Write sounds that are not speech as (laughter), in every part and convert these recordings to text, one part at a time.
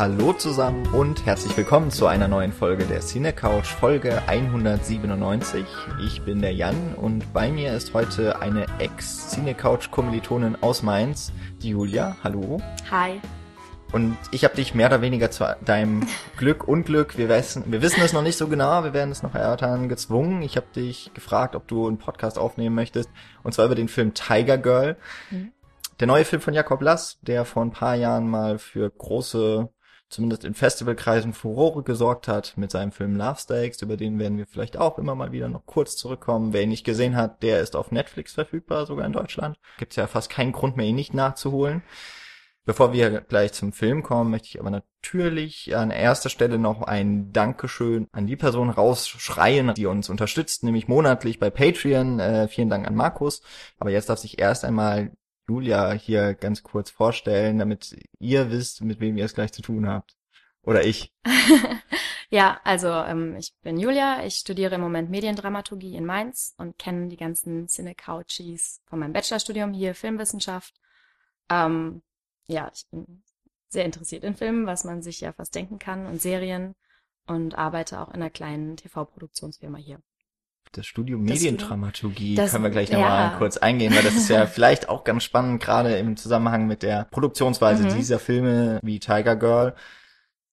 Hallo zusammen und herzlich willkommen zu einer neuen Folge der Cine Couch, Folge 197. Ich bin der Jan und bei mir ist heute eine Ex-Cine Couch Kommilitonin aus Mainz, die Julia. Hallo. Hi. Und ich habe dich mehr oder weniger zu deinem (laughs) Glück, Unglück, wir wissen, wir wissen es noch nicht so genau, wir werden es noch erörtern, gezwungen. Ich habe dich gefragt, ob du einen Podcast aufnehmen möchtest, und zwar über den Film Tiger Girl. Mhm. Der neue Film von Jakob Lass, der vor ein paar Jahren mal für große, zumindest in Festivalkreisen, Furore gesorgt hat mit seinem Film Love Stakes, über den werden wir vielleicht auch immer mal wieder noch kurz zurückkommen. Wer ihn nicht gesehen hat, der ist auf Netflix verfügbar, sogar in Deutschland. Gibt's ja fast keinen Grund mehr, ihn nicht nachzuholen. Bevor wir gleich zum Film kommen, möchte ich aber natürlich an erster Stelle noch ein Dankeschön an die Person rausschreien, die uns unterstützt, nämlich monatlich bei Patreon. Äh, vielen Dank an Markus. Aber jetzt darf sich erst einmal Julia hier ganz kurz vorstellen, damit ihr wisst, mit wem ihr es gleich zu tun habt. Oder ich. (laughs) ja, also ähm, ich bin Julia, ich studiere im Moment Mediendramaturgie in Mainz und kenne die ganzen Cine-Couchies von meinem Bachelorstudium hier Filmwissenschaft. Ähm, ja, ich bin sehr interessiert in Filmen, was man sich ja fast denken kann, und Serien und arbeite auch in einer kleinen TV-Produktionsfirma hier. Das Studium Mediendramaturgie das, können wir gleich nochmal ja. kurz eingehen, weil das ist ja (laughs) vielleicht auch ganz spannend, gerade im Zusammenhang mit der Produktionsweise mhm. dieser Filme wie Tiger Girl,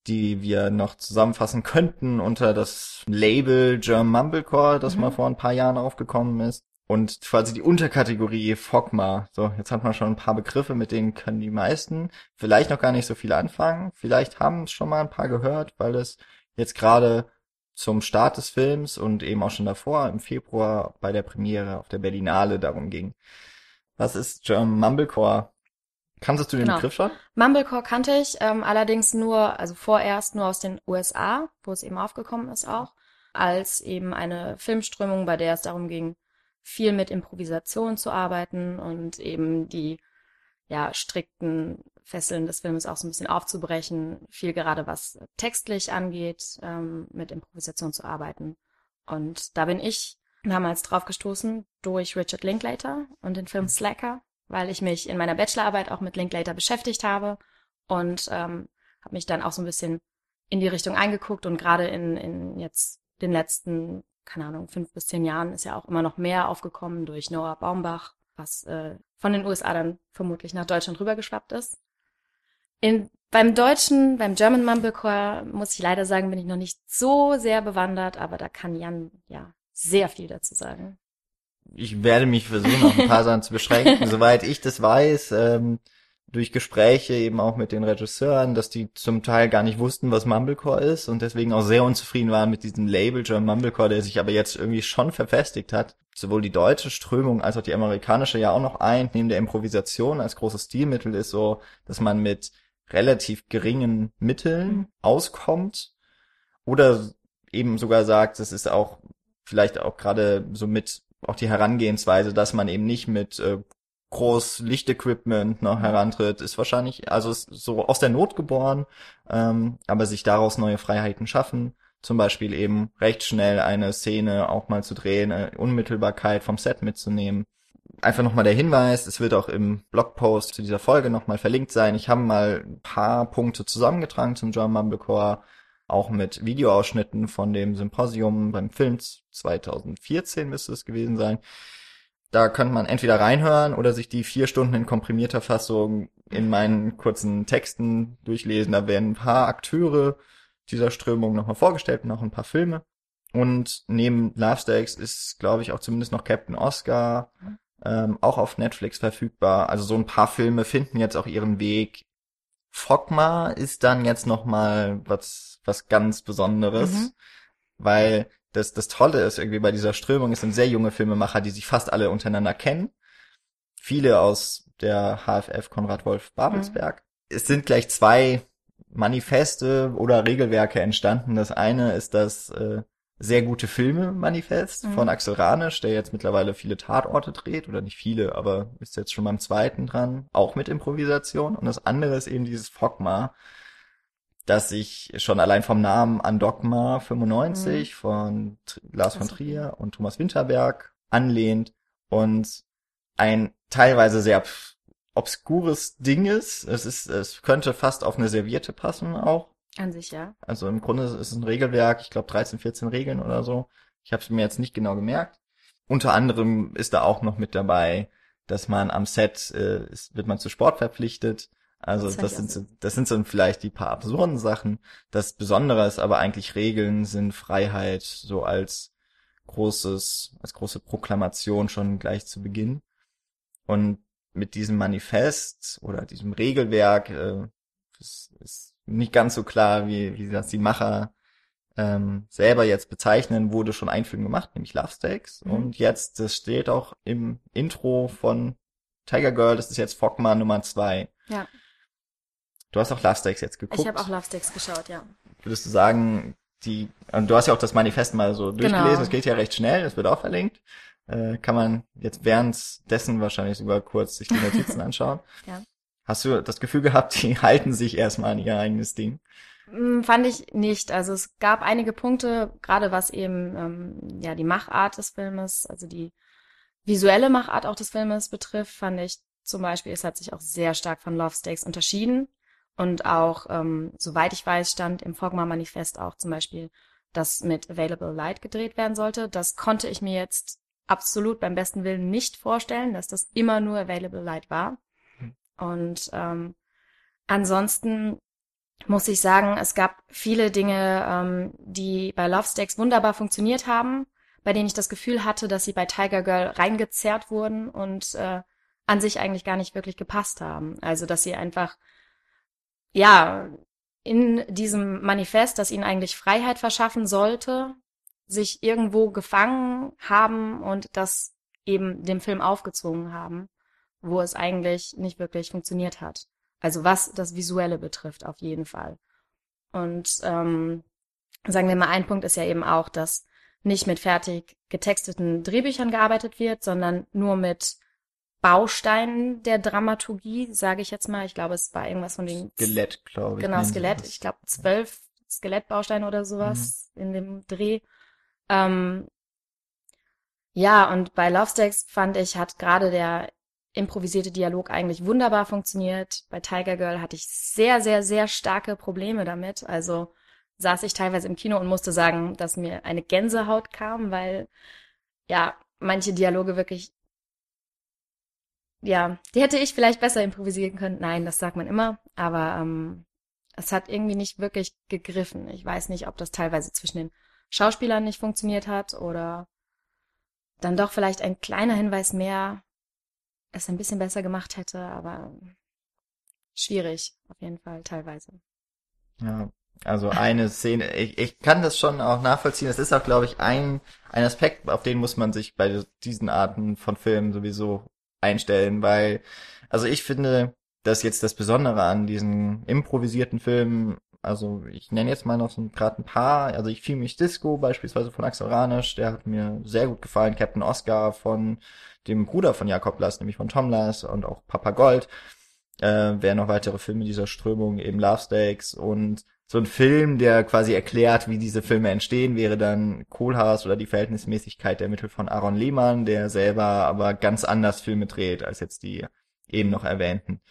die wir noch zusammenfassen könnten unter das Label German Mumblecore, das mhm. mal vor ein paar Jahren aufgekommen ist. Und quasi die Unterkategorie Fogma. So, jetzt hat man schon ein paar Begriffe, mit denen können die meisten vielleicht noch gar nicht so viel anfangen. Vielleicht haben es schon mal ein paar gehört, weil es jetzt gerade zum Start des Films und eben auch schon davor im Februar bei der Premiere auf der Berlinale darum ging. Was ist German Mumblecore? Kanntest du den genau. Begriff schon? Mumblecore kannte ich, ähm, allerdings nur, also vorerst nur aus den USA, wo es eben aufgekommen ist auch, als eben eine Filmströmung, bei der es darum ging, viel mit Improvisation zu arbeiten und eben die ja strikten Fesseln des Filmes auch so ein bisschen aufzubrechen, viel gerade was textlich angeht, ähm, mit Improvisation zu arbeiten. Und da bin ich damals drauf gestoßen durch Richard Linklater und den Film mhm. Slacker, weil ich mich in meiner Bachelorarbeit auch mit Linklater beschäftigt habe und ähm, habe mich dann auch so ein bisschen in die Richtung eingeguckt und gerade in, in jetzt den letzten keine Ahnung, fünf bis zehn Jahren ist ja auch immer noch mehr aufgekommen durch Noah Baumbach, was äh, von den USA dann vermutlich nach Deutschland rübergeschwappt ist. In, beim deutschen, beim German Mumblecore, muss ich leider sagen, bin ich noch nicht so sehr bewandert, aber da kann Jan ja sehr viel dazu sagen. Ich werde mich versuchen, auf ein paar Sachen zu beschränken. (laughs) Soweit ich das weiß, ähm, durch Gespräche eben auch mit den Regisseuren, dass die zum Teil gar nicht wussten, was Mumblecore ist und deswegen auch sehr unzufrieden waren mit diesem Label German Mumblecore, der sich aber jetzt irgendwie schon verfestigt hat. Sowohl die deutsche Strömung als auch die amerikanische ja auch noch ein, neben der Improvisation als großes Stilmittel ist so, dass man mit relativ geringen Mitteln mhm. auskommt. Oder eben sogar sagt, das ist auch vielleicht auch gerade so mit auch die Herangehensweise, dass man eben nicht mit äh, groß Lichtequipment noch herantritt, ist wahrscheinlich, also ist so aus der Not geboren, ähm, aber sich daraus neue Freiheiten schaffen, zum Beispiel eben recht schnell eine Szene auch mal zu drehen, äh, Unmittelbarkeit vom Set mitzunehmen. Einfach nochmal der Hinweis, es wird auch im Blogpost zu dieser Folge nochmal verlinkt sein. Ich habe mal ein paar Punkte zusammengetragen zum John Mumblecore, auch mit Videoausschnitten von dem Symposium beim Film 2014 müsste es gewesen sein da könnte man entweder reinhören oder sich die vier Stunden in komprimierter Fassung in meinen kurzen Texten durchlesen. Da werden ein paar Akteure dieser Strömung nochmal vorgestellt und auch ein paar Filme. Und neben Love Stakes ist, glaube ich, auch zumindest noch Captain Oscar ähm, auch auf Netflix verfügbar. Also so ein paar Filme finden jetzt auch ihren Weg. Fogma ist dann jetzt nochmal was, was ganz Besonderes, mhm. weil das, das Tolle ist irgendwie bei dieser Strömung, es sind sehr junge Filmemacher, die sich fast alle untereinander kennen. Viele aus der HFF Konrad Wolf Babelsberg. Mhm. Es sind gleich zwei Manifeste oder Regelwerke entstanden. Das eine ist das äh, sehr gute Filme Manifest mhm. von Axel Ranisch, der jetzt mittlerweile viele Tatorte dreht oder nicht viele, aber ist jetzt schon beim zweiten dran, auch mit Improvisation. Und das andere ist eben dieses Fogma, dass sich schon allein vom Namen an Dogma 95 mhm. von Lars von Trier und Thomas Winterberg anlehnt und ein teilweise sehr obskures Ding ist. Es ist, es könnte fast auf eine Serviette passen auch. An sich, ja. Also im Grunde ist es ein Regelwerk, ich glaube 13, 14 Regeln oder so. Ich habe es mir jetzt nicht genau gemerkt. Unter anderem ist da auch noch mit dabei, dass man am Set äh, ist, wird man zu Sport verpflichtet. Also das, das sind so, das sind so vielleicht die paar absurden Sachen. Das Besondere ist aber eigentlich Regeln sind Freiheit so als großes, als große Proklamation schon gleich zu Beginn. Und mit diesem Manifest oder diesem Regelwerk, äh, das ist nicht ganz so klar, wie, wie das die Macher ähm, selber jetzt bezeichnen, wurde schon ein Film gemacht, nämlich Love Stakes. Mhm. Und jetzt, das steht auch im Intro von Tiger Girl, das ist jetzt Fogma Nummer zwei. Ja. Du hast auch Love Stakes jetzt geguckt. Ich habe auch Love Stakes geschaut, ja. Würdest du sagen, die, und du hast ja auch das Manifest mal so durchgelesen, genau. es geht ja recht schnell, es wird auch verlinkt. Äh, kann man jetzt währenddessen wahrscheinlich sogar kurz sich die Notizen (laughs) anschauen. ja. Hast du das Gefühl gehabt, die (laughs) halten sich erstmal an ihr eigenes Ding? Hm, fand ich nicht. Also es gab einige Punkte, gerade was eben ähm, ja die Machart des Filmes, also die visuelle Machart auch des Filmes betrifft, fand ich zum Beispiel, es hat sich auch sehr stark von Love Stakes unterschieden. Und auch, ähm, soweit ich weiß, stand im Fogma-Manifest auch zum Beispiel, dass mit Available Light gedreht werden sollte. Das konnte ich mir jetzt absolut beim besten Willen nicht vorstellen, dass das immer nur Available Light war. Mhm. Und ähm, ansonsten muss ich sagen, es gab viele Dinge, ähm, die bei Love Stakes wunderbar funktioniert haben, bei denen ich das Gefühl hatte, dass sie bei Tiger Girl reingezerrt wurden und äh, an sich eigentlich gar nicht wirklich gepasst haben. Also dass sie einfach ja in diesem Manifest, das ihnen eigentlich Freiheit verschaffen sollte, sich irgendwo gefangen haben und das eben dem Film aufgezwungen haben, wo es eigentlich nicht wirklich funktioniert hat. Also was das Visuelle betrifft, auf jeden Fall. Und ähm, sagen wir mal, ein Punkt ist ja eben auch, dass nicht mit fertig getexteten Drehbüchern gearbeitet wird, sondern nur mit Bausteinen der Dramaturgie, sage ich jetzt mal. Ich glaube, es war irgendwas von den Skelett, glaube ich. Genau, Skelett. Ich glaube zwölf Skelettbausteine oder sowas mhm. in dem Dreh. Ähm, ja, und bei Love Stakes fand ich, hat gerade der improvisierte Dialog eigentlich wunderbar funktioniert. Bei Tiger Girl hatte ich sehr, sehr, sehr starke Probleme damit. Also saß ich teilweise im Kino und musste sagen, dass mir eine Gänsehaut kam, weil ja, manche Dialoge wirklich ja, die hätte ich vielleicht besser improvisieren können. Nein, das sagt man immer, aber ähm, es hat irgendwie nicht wirklich gegriffen. Ich weiß nicht, ob das teilweise zwischen den Schauspielern nicht funktioniert hat oder dann doch vielleicht ein kleiner Hinweis mehr es ein bisschen besser gemacht hätte, aber schwierig auf jeden Fall teilweise. Ja, also eine Szene, ich, ich kann das schon auch nachvollziehen. Es ist auch, glaube ich, ein, ein Aspekt, auf den muss man sich bei diesen Arten von Filmen sowieso einstellen, weil, also ich finde, dass jetzt das Besondere an diesen improvisierten Filmen, also ich nenne jetzt mal noch so gerade ein paar, also ich fiel mich Disco beispielsweise von Axel Ranisch, der hat mir sehr gut gefallen, Captain Oscar von dem Bruder von Jakob Lass, nämlich von Tom Lass und auch Papa Gold, äh, wer noch weitere Filme dieser Strömung, eben Love Stakes und so ein Film, der quasi erklärt, wie diese Filme entstehen, wäre dann Kohlhaas oder die Verhältnismäßigkeit der Mittel von Aaron Lehmann, der selber aber ganz anders Filme dreht als jetzt die eben noch erwähnten.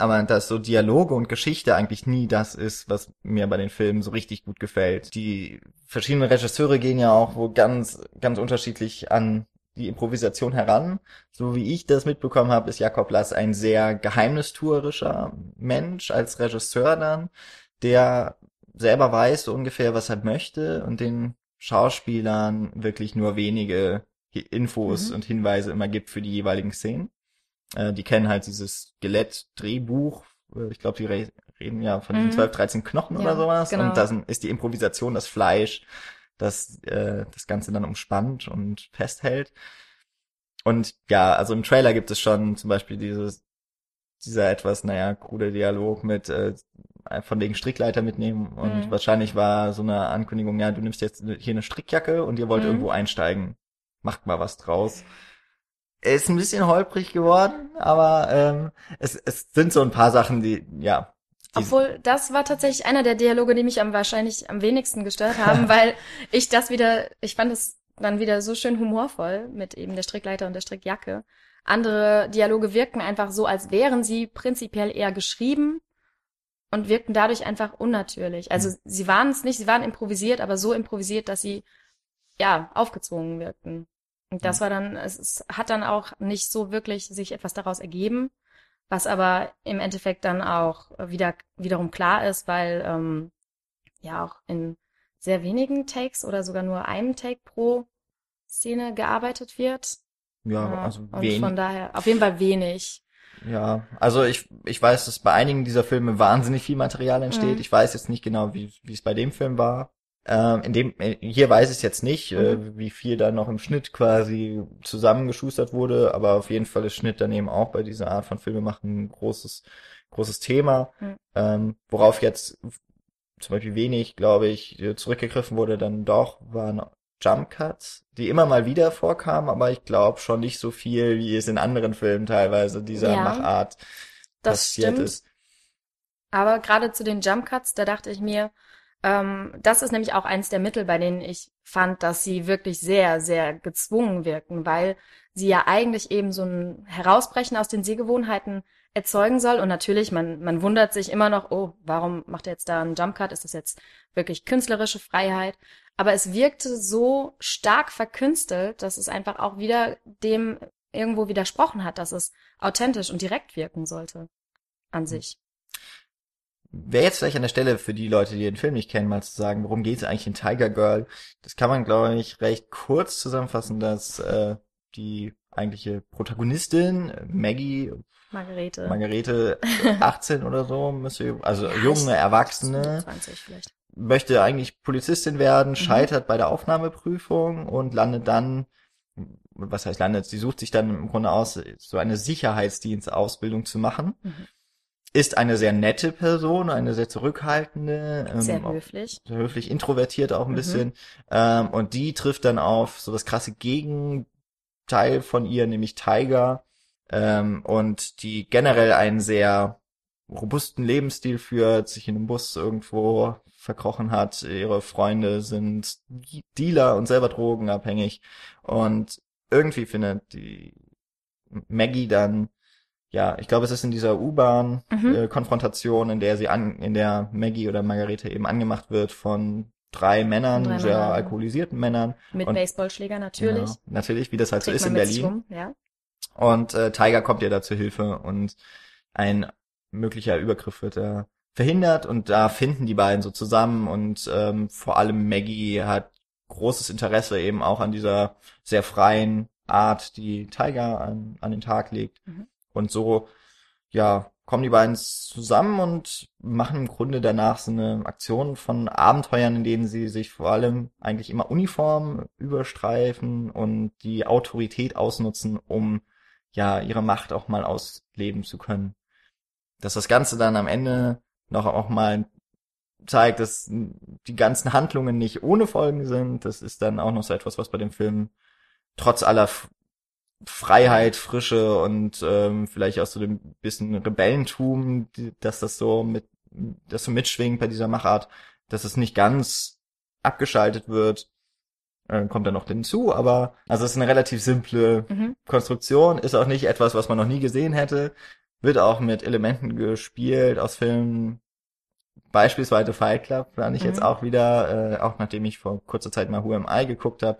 Aber dass so Dialoge und Geschichte eigentlich nie das ist, was mir bei den Filmen so richtig gut gefällt. Die verschiedenen Regisseure gehen ja auch wo ganz, ganz unterschiedlich an die Improvisation heran. So wie ich das mitbekommen habe, ist Jakob Lass ein sehr geheimnistuerischer Mensch als Regisseur dann der selber weiß so ungefähr, was er möchte und den Schauspielern wirklich nur wenige Infos mhm. und Hinweise immer gibt für die jeweiligen Szenen. Äh, die kennen halt dieses Skelett-Drehbuch. Äh, ich glaube, die re reden ja von mhm. den 12, 13 Knochen ja, oder sowas. Genau. Und dann ist die Improvisation das Fleisch, das äh, das Ganze dann umspannt und festhält. Und ja, also im Trailer gibt es schon zum Beispiel dieses dieser etwas, naja, krude Dialog mit äh, von wegen Strickleiter mitnehmen und mhm. wahrscheinlich war so eine Ankündigung, ja, du nimmst jetzt hier eine Strickjacke und ihr wollt mhm. irgendwo einsteigen. Macht mal was draus. Ist ein bisschen holprig geworden, aber ähm, es, es sind so ein paar Sachen, die, ja. Die Obwohl, das war tatsächlich einer der Dialoge, die mich am wahrscheinlich am wenigsten gestört haben, (laughs) weil ich das wieder, ich fand es dann wieder so schön humorvoll mit eben der Strickleiter und der Strickjacke. andere Dialoge wirken einfach so, als wären sie prinzipiell eher geschrieben und wirkten dadurch einfach unnatürlich. Also sie waren es nicht, sie waren improvisiert, aber so improvisiert, dass sie ja aufgezwungen wirkten. Und das war dann, es, hat dann auch nicht so wirklich sich etwas daraus ergeben, was aber im Endeffekt dann auch wieder wiederum klar ist, weil ähm, ja auch in sehr wenigen Takes oder sogar nur einem Take pro Szene gearbeitet wird. Ja, also und wenig. von daher auf jeden Fall wenig. Ja, also ich, ich weiß, dass bei einigen dieser Filme wahnsinnig viel Material entsteht. Mhm. Ich weiß jetzt nicht genau, wie, wie es bei dem Film war. Ähm, in dem, äh, hier weiß ich es jetzt nicht, Mhm. äh, wie viel da noch im Schnitt quasi zusammengeschustert wurde, aber auf jeden Fall ist Schnitt dann eben auch bei dieser Art von Filmemachen ein großes, großes Thema, Mhm. ähm, worauf jetzt zum Beispiel wenig, glaube ich, äh, zurückgegriffen wurde, dann doch waren Jump Cuts, die immer mal wieder vorkamen, aber ich glaube schon nicht so viel, wie es in anderen Filmen teilweise dieser Ja, Machart Das passiert stimmt. ist. Aber gerade zu den Jump Cuts, da dachte ich mir, ähm, das ist nämlich auch eins der Mittel, bei denen ich fand, dass sie wirklich sehr, sehr gezwungen wirken, weil sie ja eigentlich eben so ein Herausbrechen aus den Sehgewohnheiten erzeugen soll. Und natürlich, man, man wundert sich immer noch, oh, warum macht er jetzt da einen Jump Cut? Ist das jetzt wirklich künstlerische Freiheit? Aber es wirkte so stark verkünstelt, dass es einfach auch wieder dem irgendwo widersprochen hat, dass es authentisch und direkt wirken sollte an sich. Wäre jetzt vielleicht an der Stelle für die Leute, die den Film nicht kennen, mal zu sagen, worum geht es eigentlich in Tiger Girl? Das kann man, glaube ich, recht kurz zusammenfassen, dass äh, die eigentliche Protagonistin, Maggie, Margarete. Margarete, (laughs) äh, 18 oder so, müsste, also junge Erwachsene, 20 vielleicht. möchte eigentlich Polizistin werden, Mhm. scheitert bei der Aufnahmeprüfung und landet dann, was heißt landet, sie sucht sich dann im Grunde aus, so eine Sicherheitsdienstausbildung zu machen. Mhm. Ist eine sehr nette Person, eine sehr zurückhaltende, ähm, Sehr auch höflich. sehr höflich, introvertiert auch ein Mhm. bisschen. Ähm, und die trifft dann auf so das krasse Gegenteil von ihr, nämlich Tiger. Ähm, und die generell einen sehr robusten Lebensstil führt, sich in einem Bus irgendwo verkrochen hat. Ihre Freunde sind Dealer und selber drogenabhängig. Und irgendwie findet die Maggie dann ja, ich glaube, es ist in dieser Mhm. U-Bahn-Konfrontation, in der sie an, in der Maggie oder Margarete eben angemacht wird von drei Männern, Drei sehr Männern. alkoholisierten Männern. Mit Und- Baseballschläger natürlich. Genau, natürlich, wie das halt so Trägt ist in Berlin. rum, ja. Und äh, Tiger kommt ihr da zu Hilfe und ein möglicher Übergriff wird da verhindert und da finden die beiden so zusammen und ähm, vor allem Maggie hat großes Interesse eben auch an dieser sehr freien Art, die Tiger an, an den Tag legt. Mhm. Und so, ja, kommen die beiden zusammen und machen im Grunde danach so eine Aktion von Abenteuern, in denen sie sich vor allem eigentlich immer Uniform überstreifen und die Autorität ausnutzen, um ja ihre Macht auch mal ausleben zu können. Dass das Ganze dann am Ende noch auch mal zeigt, dass die ganzen Handlungen nicht ohne Folgen sind. Das ist dann auch noch so etwas, was bei dem Film trotz aller Freiheit, Frische und ähm, vielleicht auch so dem bisschen Rebellentum, dass das so mit, das so mitschwingt bei dieser Machart, dass es nicht ganz abgeschaltet wird, äh, kommt dann noch hinzu, aber also es ist eine relativ simple Mhm. Konstruktion, ist auch nicht etwas, was man noch nie gesehen hätte, wird auch mit Elementen gespielt aus Filmen, beispielsweise Fight Club, fand ich Mhm. jetzt auch wieder, äh, auch nachdem ich vor kurzer Zeit mal Who Am I geguckt habe,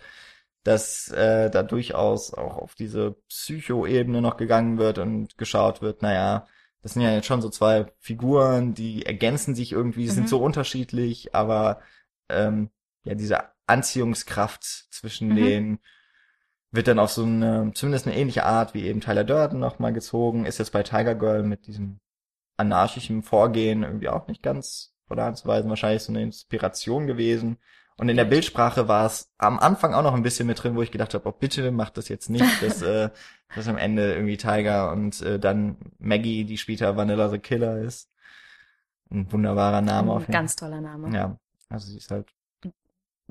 dass äh, da durchaus auch auf diese Psycho-Ebene noch gegangen wird und geschaut wird, naja, das sind ja jetzt schon so zwei Figuren, die ergänzen sich irgendwie, Mhm. sind so unterschiedlich, aber ähm, ja, diese Anziehungskraft zwischen Mhm. denen wird dann auf so eine, zumindest eine ähnliche Art wie eben Tyler Durden nochmal gezogen, ist jetzt bei Tiger Girl mit diesem anarchischen Vorgehen irgendwie auch nicht ganz von der Hand zu weisen, wahrscheinlich so eine Inspiration gewesen. Und in der. Bildsprache war es am Anfang auch noch ein bisschen mit drin, wo ich gedacht habe, oh bitte macht das jetzt nicht, dass, (laughs) äh, dass am Ende irgendwie Tiger und äh, dann Maggie, die später Vanilla the Killer ist. Ein wunderbarer Name auf Ein jeden ganz toller Name. Fall. Ja, also sie ist halt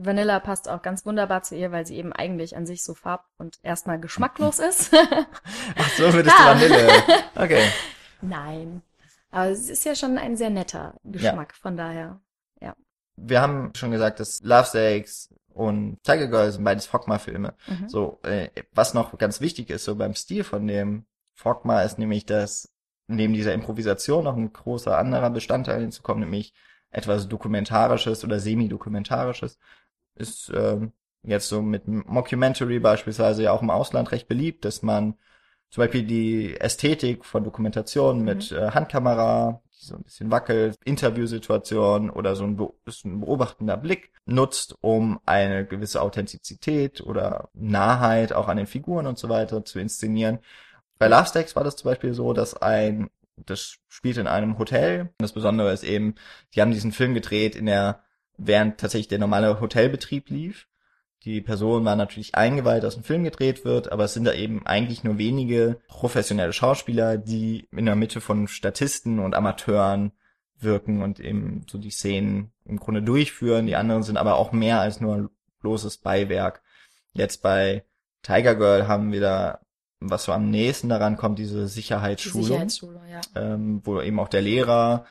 Vanilla passt auch ganz wunderbar zu ihr, weil sie eben eigentlich an sich so farb- und erstmal geschmacklos (laughs) ist. Ach so, würdest du Ja. Vanille. Okay. (laughs) Nein. Aber es ist ja schon ein sehr netter Geschmack, von daher. Wir haben schon gesagt, dass Love Stakes und Tiger Girl sind beides Fogma-Filme. Mhm. So, äh, was noch ganz wichtig ist, so beim Stil von dem Fogma ist nämlich, dass neben dieser Improvisation noch ein großer anderer Bestandteil hinzukommt, nämlich etwas Dokumentarisches oder Semi-Dokumentarisches. Ist ähm, jetzt so mit Mockumentary beispielsweise ja auch im Ausland recht beliebt, dass man zum Beispiel die Ästhetik von Dokumentation mit äh, Handkamera, so ein bisschen wackelt, Interviewsituation oder so ein, be ein beobachtender Blick nutzt, um eine gewisse Authentizität oder Nahheit auch an den Figuren und so weiter zu inszenieren. Bei Last Stacks war das zum Beispiel so, dass ein, das spielt in einem Hotel. Das Besondere ist eben, die haben diesen Film gedreht in der, während tatsächlich der normale Hotelbetrieb lief. Die Person war natürlich eingeweiht, dass ein Film gedreht wird, aber es sind da eben eigentlich nur wenige professionelle Schauspieler, die in der Mitte von Statisten und Amateuren wirken und eben so die Szenen im Grunde durchführen. Die anderen sind aber auch mehr als nur bloßes Beiwerk. Jetzt bei Tiger Girl haben wir da, was so am nächsten daran kommt, diese Die Sicherheitsschulung, Sicherheitsschule, ja. ähm, wo eben auch der Lehrer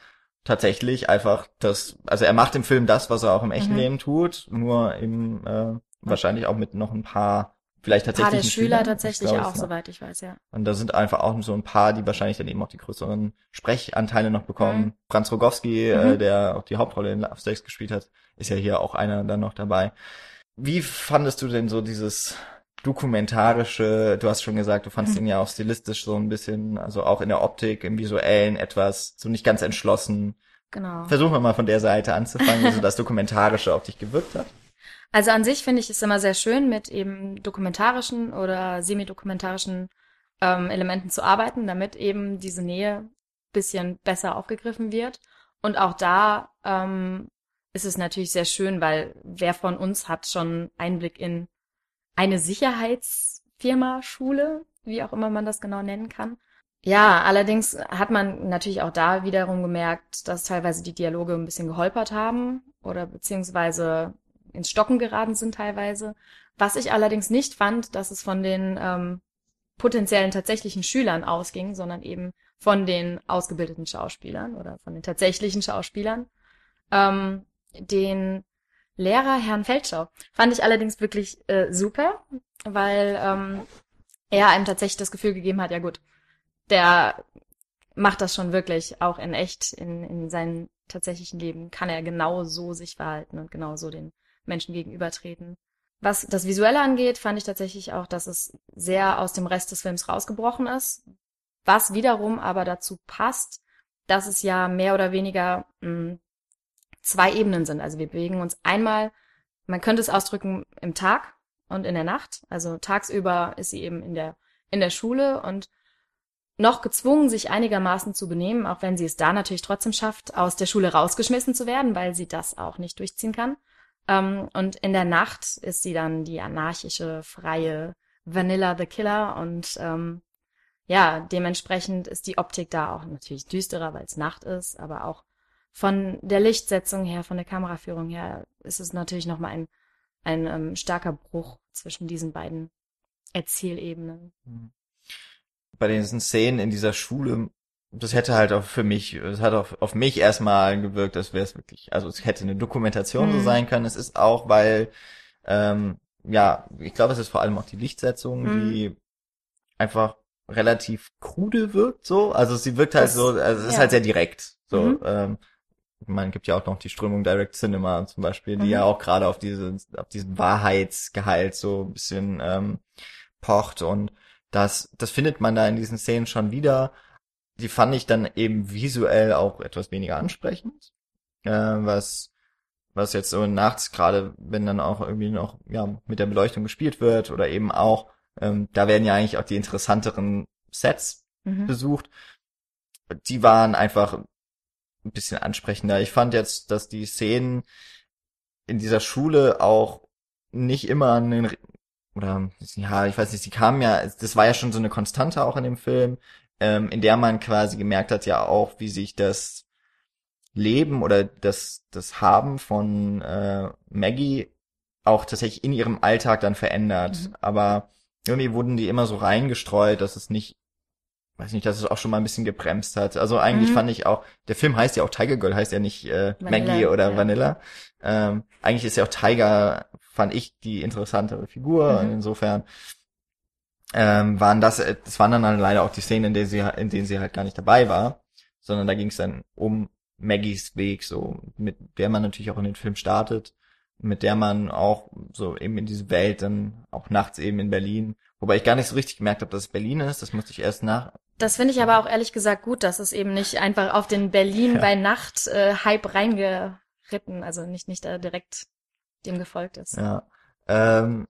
tatsächlich einfach das, also er macht im Film das, was er auch im echten Mhm. Leben tut, nur eben äh, wahrscheinlich auch mit noch ein paar, vielleicht Ein paar tatsächlich der Schüler tatsächlich glaub, auch, war- soweit ich weiß, ja. und da sind einfach auch so ein paar, die wahrscheinlich dann eben auch die größeren Sprechanteile noch bekommen. Mhm. Franz Rogowski, äh, Mhm. der auch die Hauptrolle in Love Sex gespielt hat, ist ja hier auch einer dann noch dabei. Wie fandest du denn so dieses dokumentarische, du hast schon gesagt, du fandst Mhm. ihn ja auch stilistisch so ein bisschen, also auch in der Optik, im visuellen etwas, so nicht ganz entschlossen. Genau. Versuchen wir mal von der Seite anzufangen, wie so das Dokumentarische auf dich gewirkt hat. Also an sich finde ich es immer sehr schön, mit eben dokumentarischen oder semi-dokumentarischen ähm, Elementen zu arbeiten, damit eben diese Nähe bisschen besser aufgegriffen wird. Und auch da ähm, ist es natürlich sehr schön, weil wer von uns hat schon Einblick in eine Sicherheitsfirma, Schule, wie auch immer man das genau nennen kann. Ja, allerdings hat man natürlich auch da wiederum gemerkt, dass teilweise die Dialoge ein bisschen geholpert haben oder beziehungsweise ins Stocken geraten sind teilweise. Was ich allerdings nicht fand, dass es von den ähm, potenziellen tatsächlichen Schülern ausging, sondern eben von den ausgebildeten Schauspielern oder von den tatsächlichen Schauspielern. Ähm, den Lehrer Herrn Feldschau fand ich allerdings wirklich äh, super, weil ähm, er einem tatsächlich das Gefühl gegeben hat, ja gut, der macht das schon wirklich auch in echt, in, in seinem tatsächlichen Leben kann er genau so sich verhalten und genau so den Menschen gegenübertreten. Was das Visuelle angeht, fand ich tatsächlich auch, dass es sehr aus dem Rest des Films rausgebrochen ist, was wiederum aber dazu passt, dass es ja mehr oder weniger mh, zwei Ebenen sind. Also wir bewegen uns einmal, man könnte es ausdrücken, im Tag und in der Nacht. Also tagsüber ist sie eben in der, in der Schule und noch gezwungen, sich einigermaßen zu benehmen, auch wenn sie es da natürlich trotzdem schafft, aus der Schule rausgeschmissen zu werden, weil sie das auch nicht durchziehen kann. Ähm, und in der Nacht ist sie dann die anarchische, freie Vanilla the Killer und ähm, ja, dementsprechend ist die Optik da auch natürlich düsterer, weil es Nacht ist, aber auch von der Lichtsetzung her, von der Kameraführung her, ist es natürlich nochmal ein, ein ähm, starker Bruch zwischen diesen beiden Erzählebenen. bei diesen Szenen in dieser Schule, das hätte halt auch für mich, es hat auch auf mich erstmal gewirkt, als wäre es wirklich, also es hätte eine Dokumentation so Mhm. sein können. Es ist auch, weil, ähm, ja, ich glaube, es ist vor allem auch die Lichtsetzung, Mhm. die einfach relativ krude wirkt, so. Also sie wirkt halt Das- so, also es ist ja. halt sehr direkt. So, Mhm. ähm, man gibt ja auch noch die Strömung Direct Cinema zum Beispiel, die Mhm. ja auch gerade auf diese, auf diesen Wahrheitsgehalt so ein bisschen ähm, pocht und das, das findet man da in diesen Szenen schon wieder. Die fand ich dann eben visuell auch etwas weniger ansprechend, äh, was, was jetzt so nachts gerade, wenn dann auch irgendwie noch, ja, mit der Beleuchtung gespielt wird oder eben auch, ähm, da werden ja eigentlich auch die interessanteren Sets Mhm. besucht. Die waren einfach ein bisschen ansprechender. Ich fand jetzt, dass die Szenen in dieser Schule auch nicht immer an den, oder, ja, ich weiß nicht, sie kamen ja, das war ja schon so eine Konstante auch in dem Film, ähm, in der man quasi gemerkt hat ja auch, wie sich das Leben oder das, das Haben von äh, Maggie auch tatsächlich in ihrem Alltag dann verändert. Mhm. Aber irgendwie wurden die immer so reingestreut, dass es nicht, weiß nicht, dass es auch schon mal ein bisschen gebremst hat. Also eigentlich Mhm. fand ich auch, der Film heißt ja auch Tiger Girl, heißt ja nicht äh, Vanilla, Maggie oder ja. Vanilla. Ähm, eigentlich ist ja auch Tiger fand ich die interessantere Figur. Mhm. Insofern ähm, waren das, äh, das waren dann, dann leider auch die Szenen, in denen sie, in denen sie halt gar nicht dabei war, sondern da ging es dann um Maggies Weg, so mit der man natürlich auch in den Film startet, mit der man auch so eben in diese Welt dann auch nachts eben in Berlin, wobei ich gar nicht so richtig gemerkt habe, dass es Berlin ist, das musste ich erst nach. Das finde ich aber auch ehrlich gesagt gut, dass es eben nicht einfach auf den Berlin Ja. bei Nacht äh, Hype reingeritten, also nicht nicht da direkt dem gefolgt ist. Ja. Ähm,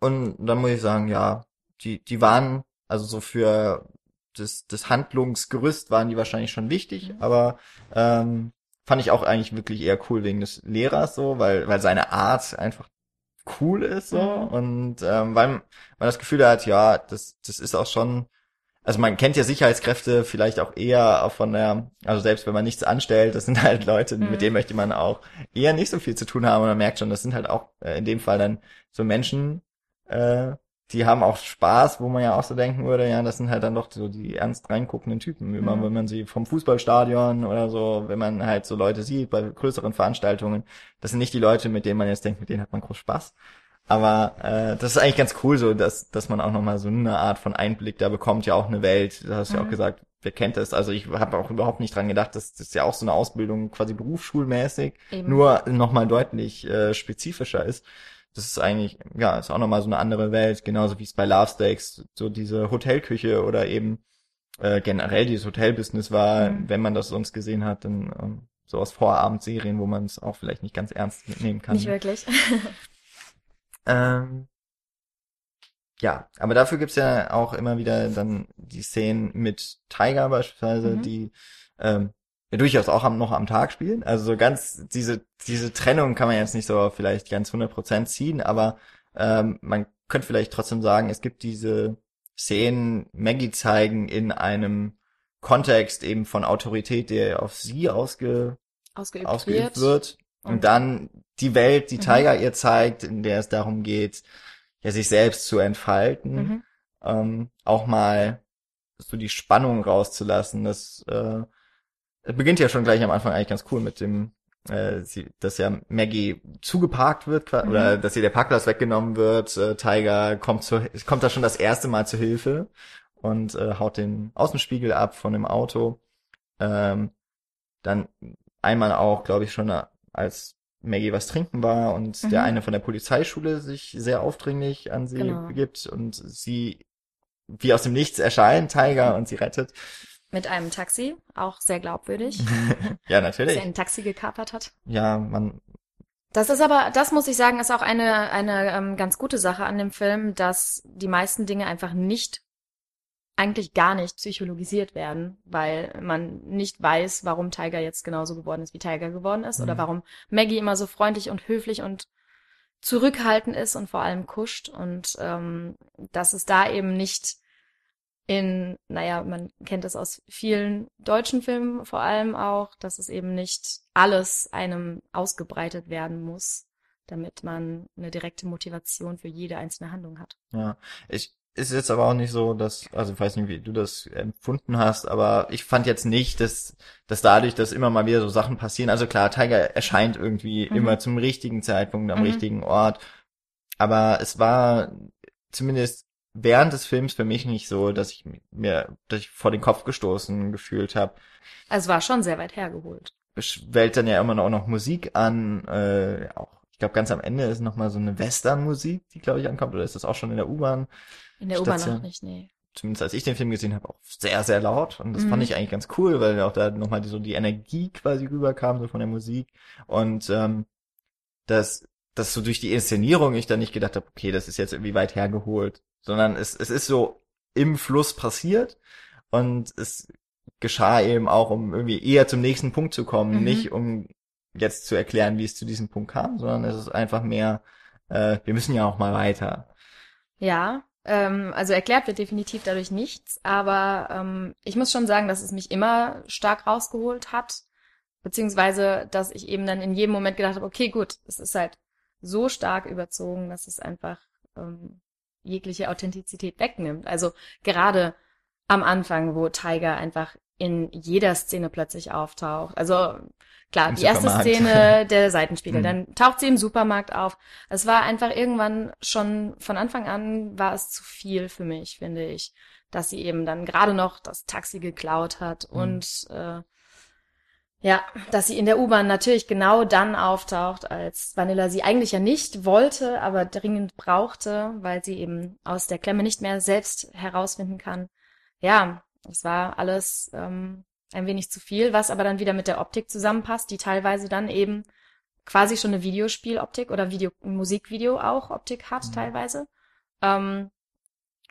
und dann muss ich sagen, ja, die, die waren, also so für das, das Handlungsgerüst waren die wahrscheinlich schon wichtig, Mhm. aber ähm, fand ich auch eigentlich wirklich eher cool wegen des Lehrers so, weil, weil seine Art einfach cool ist so Mhm. und ähm, weil man das Gefühl hat, ja, das, das ist auch schon, also man kennt ja Sicherheitskräfte vielleicht auch eher von der, also selbst wenn man nichts anstellt, das sind halt Leute, Mhm. mit denen möchte man auch eher nicht so viel zu tun haben und man merkt schon, das sind halt auch äh, in dem Fall dann so Menschen, äh, die haben auch Spaß, wo man ja auch so denken würde, ja, das sind halt dann doch so die ernst reinguckenden Typen, immer Mhm. wenn man sie vom Fußballstadion oder so, wenn man halt so Leute sieht bei größeren Veranstaltungen, das sind nicht die Leute, mit denen man jetzt denkt, mit denen hat man groß Spaß. Aber äh, das ist eigentlich ganz cool, so dass dass man auch noch mal so eine Art von Einblick da bekommt, ja auch eine Welt. Du hast ja auch Mhm. gesagt, wer kennt das? Also ich habe auch überhaupt nicht dran gedacht, dass das ja auch so eine Ausbildung quasi berufsschulmäßig, Eben. nur noch mal deutlich äh, spezifischer ist. Das ist eigentlich ja ist auch noch mal so eine andere Welt, genauso wie es bei Love Steaks so diese Hotelküche oder eben äh, generell dieses Hotelbusiness war, Mhm. wenn man das sonst gesehen hat, dann ähm, so aus Vorabendserien, wo man es auch vielleicht nicht ganz ernst nehmen kann. Nicht wirklich. (laughs) Ähm, ja, aber dafür gibt's ja auch immer wieder dann die Szenen mit Tiger beispielsweise, Mhm. die ähm, ja durchaus auch am, noch am Tag spielen. Also so ganz diese diese Trennung kann man jetzt nicht so vielleicht ganz 100% ziehen, aber ähm, man könnte vielleicht trotzdem sagen, es gibt diese Szenen Maggie zeigen in einem Kontext eben von Autorität, der auf sie ausge, Ausgeübt, ausgeübt wird. Und, Und- dann die Welt, die Mhm. Tiger ihr zeigt, in der es darum geht, ja, sich selbst zu entfalten, Mhm. ähm, auch mal so die Spannung rauszulassen. Das äh, beginnt ja schon gleich am Anfang eigentlich ganz cool mit dem, äh, sie, dass ja Maggie zugeparkt wird Mhm. oder dass ihr der Parkplatz weggenommen wird. Äh, Tiger kommt zu, kommt da schon das erste Mal zu Hilfe und äh, haut den Außenspiegel ab von dem Auto. Ähm, dann einmal auch, glaube ich, schon äh, als Maggie was trinken war und Mhm. der eine von der Polizeischule sich sehr aufdringlich an sie Genau. begibt und sie wie aus dem Nichts erscheint, Tiger, und sie rettet. Mit einem Taxi, auch sehr glaubwürdig, (laughs) ja, dass natürlich. er ein Taxi gekapert hat. Ja, man, Das ist aber, das muss ich sagen, ist auch eine, eine ähm, ganz gute Sache an dem Film, dass die meisten Dinge einfach nicht, eigentlich gar nicht psychologisiert werden, weil man nicht weiß, warum Tiger jetzt genauso geworden ist, wie Tiger geworden ist, oder Mhm. warum Maggie immer so freundlich und höflich und zurückhaltend ist und vor allem kuscht und ähm, dass es da eben nicht in, naja, man kennt es aus vielen deutschen Filmen vor allem auch, dass es eben nicht alles einem ausgebreitet werden muss, damit man eine direkte Motivation für jede einzelne Handlung hat. ja. Ich, ist jetzt aber auch nicht so, dass, also ich weiß nicht, wie du das empfunden hast, aber ich fand jetzt nicht, dass, dass dadurch, dass immer mal wieder so Sachen passieren, also klar, Tiger erscheint irgendwie Mhm. immer zum richtigen Zeitpunkt am Mhm. richtigen Ort, aber es war zumindest während des Films für mich nicht so, dass ich mir, dass ich vor den Kopf gestoßen gefühlt habe. Also es war schon sehr weit hergeholt. wählt dann ja immer noch, noch Musik an, äh, auch, ich glaube ganz am Ende ist noch mal so eine Western-Musik, die glaube ich ankommt, oder ist das auch schon in der U-Bahn? In der U-Bahn noch nicht, nee. Zumindest als ich den Film gesehen habe, auch sehr, sehr laut. Und das Mhm. fand ich eigentlich ganz cool, weil auch da nochmal so die Energie quasi rüberkam, so von der Musik. Und ähm, dass, dass so durch die Inszenierung ich dann nicht gedacht habe, okay, das ist jetzt irgendwie weit hergeholt, sondern es, es ist so im Fluss passiert und es geschah eben auch, um irgendwie eher zum nächsten Punkt zu kommen, Mhm. nicht um jetzt zu erklären, wie es zu diesem Punkt kam, sondern es ist einfach mehr, äh, wir müssen ja auch mal weiter. Ja, ähm, also erklärt wird definitiv dadurch nichts, aber ähm, ich muss schon sagen, dass es mich immer stark rausgeholt hat, beziehungsweise, dass ich eben dann in jedem Moment gedacht habe, okay, gut, es ist halt so stark überzogen, dass es einfach ähm, jegliche Authentizität wegnimmt. Also gerade am Anfang, wo Tiger einfach in jeder Szene plötzlich auftaucht. Also klar, Im die erste. Szene, (laughs) der Seitenspiegel. Mhm. Dann taucht sie im Supermarkt auf. Es war einfach irgendwann schon von Anfang an war es zu viel für mich, finde ich, dass sie eben dann gerade noch das Taxi geklaut hat Mhm. und äh, ja, dass sie in der U-Bahn natürlich genau dann auftaucht, als Vanilla sie eigentlich ja nicht wollte, aber dringend brauchte, weil sie eben aus der Klemme nicht mehr selbst herausfinden kann. Ja, es war alles ähm, ein wenig zu viel, was aber dann wieder mit der Optik zusammenpasst, die teilweise dann eben quasi schon eine Videospieloptik oder Video Musikvideo auch Optik hat Mhm. teilweise. Ähm,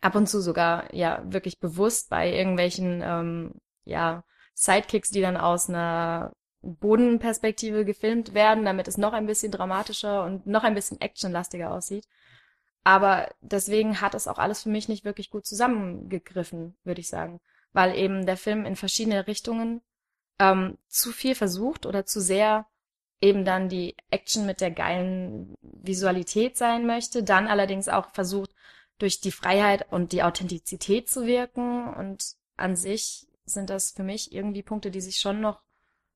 ab und zu sogar ja wirklich bewusst bei irgendwelchen ähm, ja Sidekicks, die dann aus einer Bodenperspektive gefilmt werden, damit es noch ein bisschen dramatischer und noch ein bisschen actionlastiger aussieht. Aber deswegen hat es auch alles für mich nicht wirklich gut zusammengegriffen, würde ich sagen, weil eben der Film in verschiedene Richtungen ähm, zu viel versucht oder zu sehr eben dann die Action mit der geilen Visualität sein möchte, dann allerdings auch versucht, durch die Freiheit und die Authentizität zu wirken. Und an sich sind das für mich irgendwie Punkte, die sich schon noch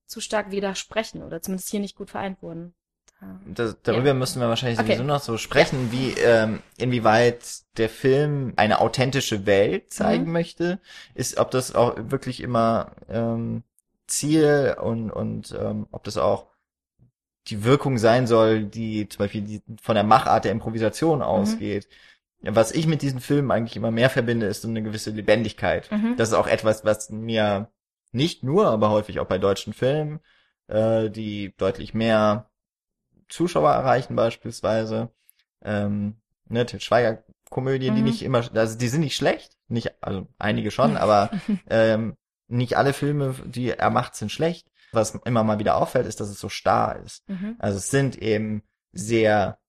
zu stark widersprechen oder zumindest hier nicht gut vereint wurden. Da- Das, darüber müssen wir wahrscheinlich Okay. sowieso noch so sprechen, wie ähm, inwieweit der Film eine authentische Welt zeigen Mhm. möchte, ist, ob das auch wirklich immer ähm, Ziel und und ähm, ob das auch die Wirkung sein soll, die zum Beispiel die von der Machart der Improvisation ausgeht. Ja, Was ich mit diesen Filmen eigentlich immer mehr verbinde, ist so eine gewisse Lebendigkeit. Mhm. Das ist auch etwas, was mir nicht nur, aber häufig auch bei deutschen Filmen, äh, die deutlich mehr Zuschauer erreichen beispielsweise. Ähm, ne, Til Schweiger Komödien, die Mhm. nicht immer, also die sind nicht schlecht, nicht, also einige schon, aber (laughs) ähm, nicht alle Filme, die er macht, sind schlecht. Was immer mal wieder auffällt, ist, dass es so starr ist. Mhm. Also es sind eben sehr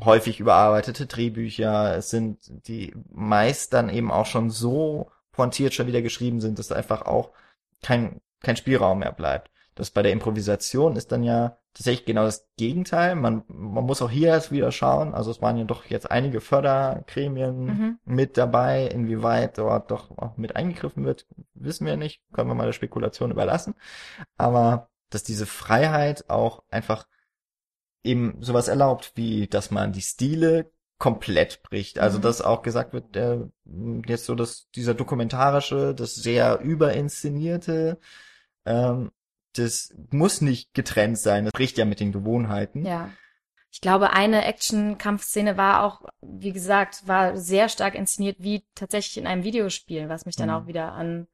häufig überarbeitete Drehbücher. Es sind die meist dann eben auch schon so pointiert schon wieder geschrieben sind, dass einfach auch kein, kein Spielraum mehr bleibt. Das bei der Improvisation ist dann ja tatsächlich genau das Gegenteil. Man, man muss auch hier erst wieder schauen. Also es waren ja doch jetzt einige Fördergremien Mhm. mit dabei. Inwieweit dort doch auch mit eingegriffen wird, wissen wir nicht. Können wir mal der Spekulation überlassen. Aber dass diese Freiheit auch einfach eben sowas erlaubt, wie dass man die Stile komplett bricht. Also Mhm. dass auch gesagt wird, äh, jetzt so dass dieser dokumentarische, das sehr überinszenierte, ähm, das muss nicht getrennt sein. Das bricht ja mit den Gewohnheiten. Ja. Ich glaube, eine Action-Kampfszene war auch, wie gesagt, war sehr stark inszeniert wie tatsächlich in einem Videospiel, was mich dann Mhm. auch wieder an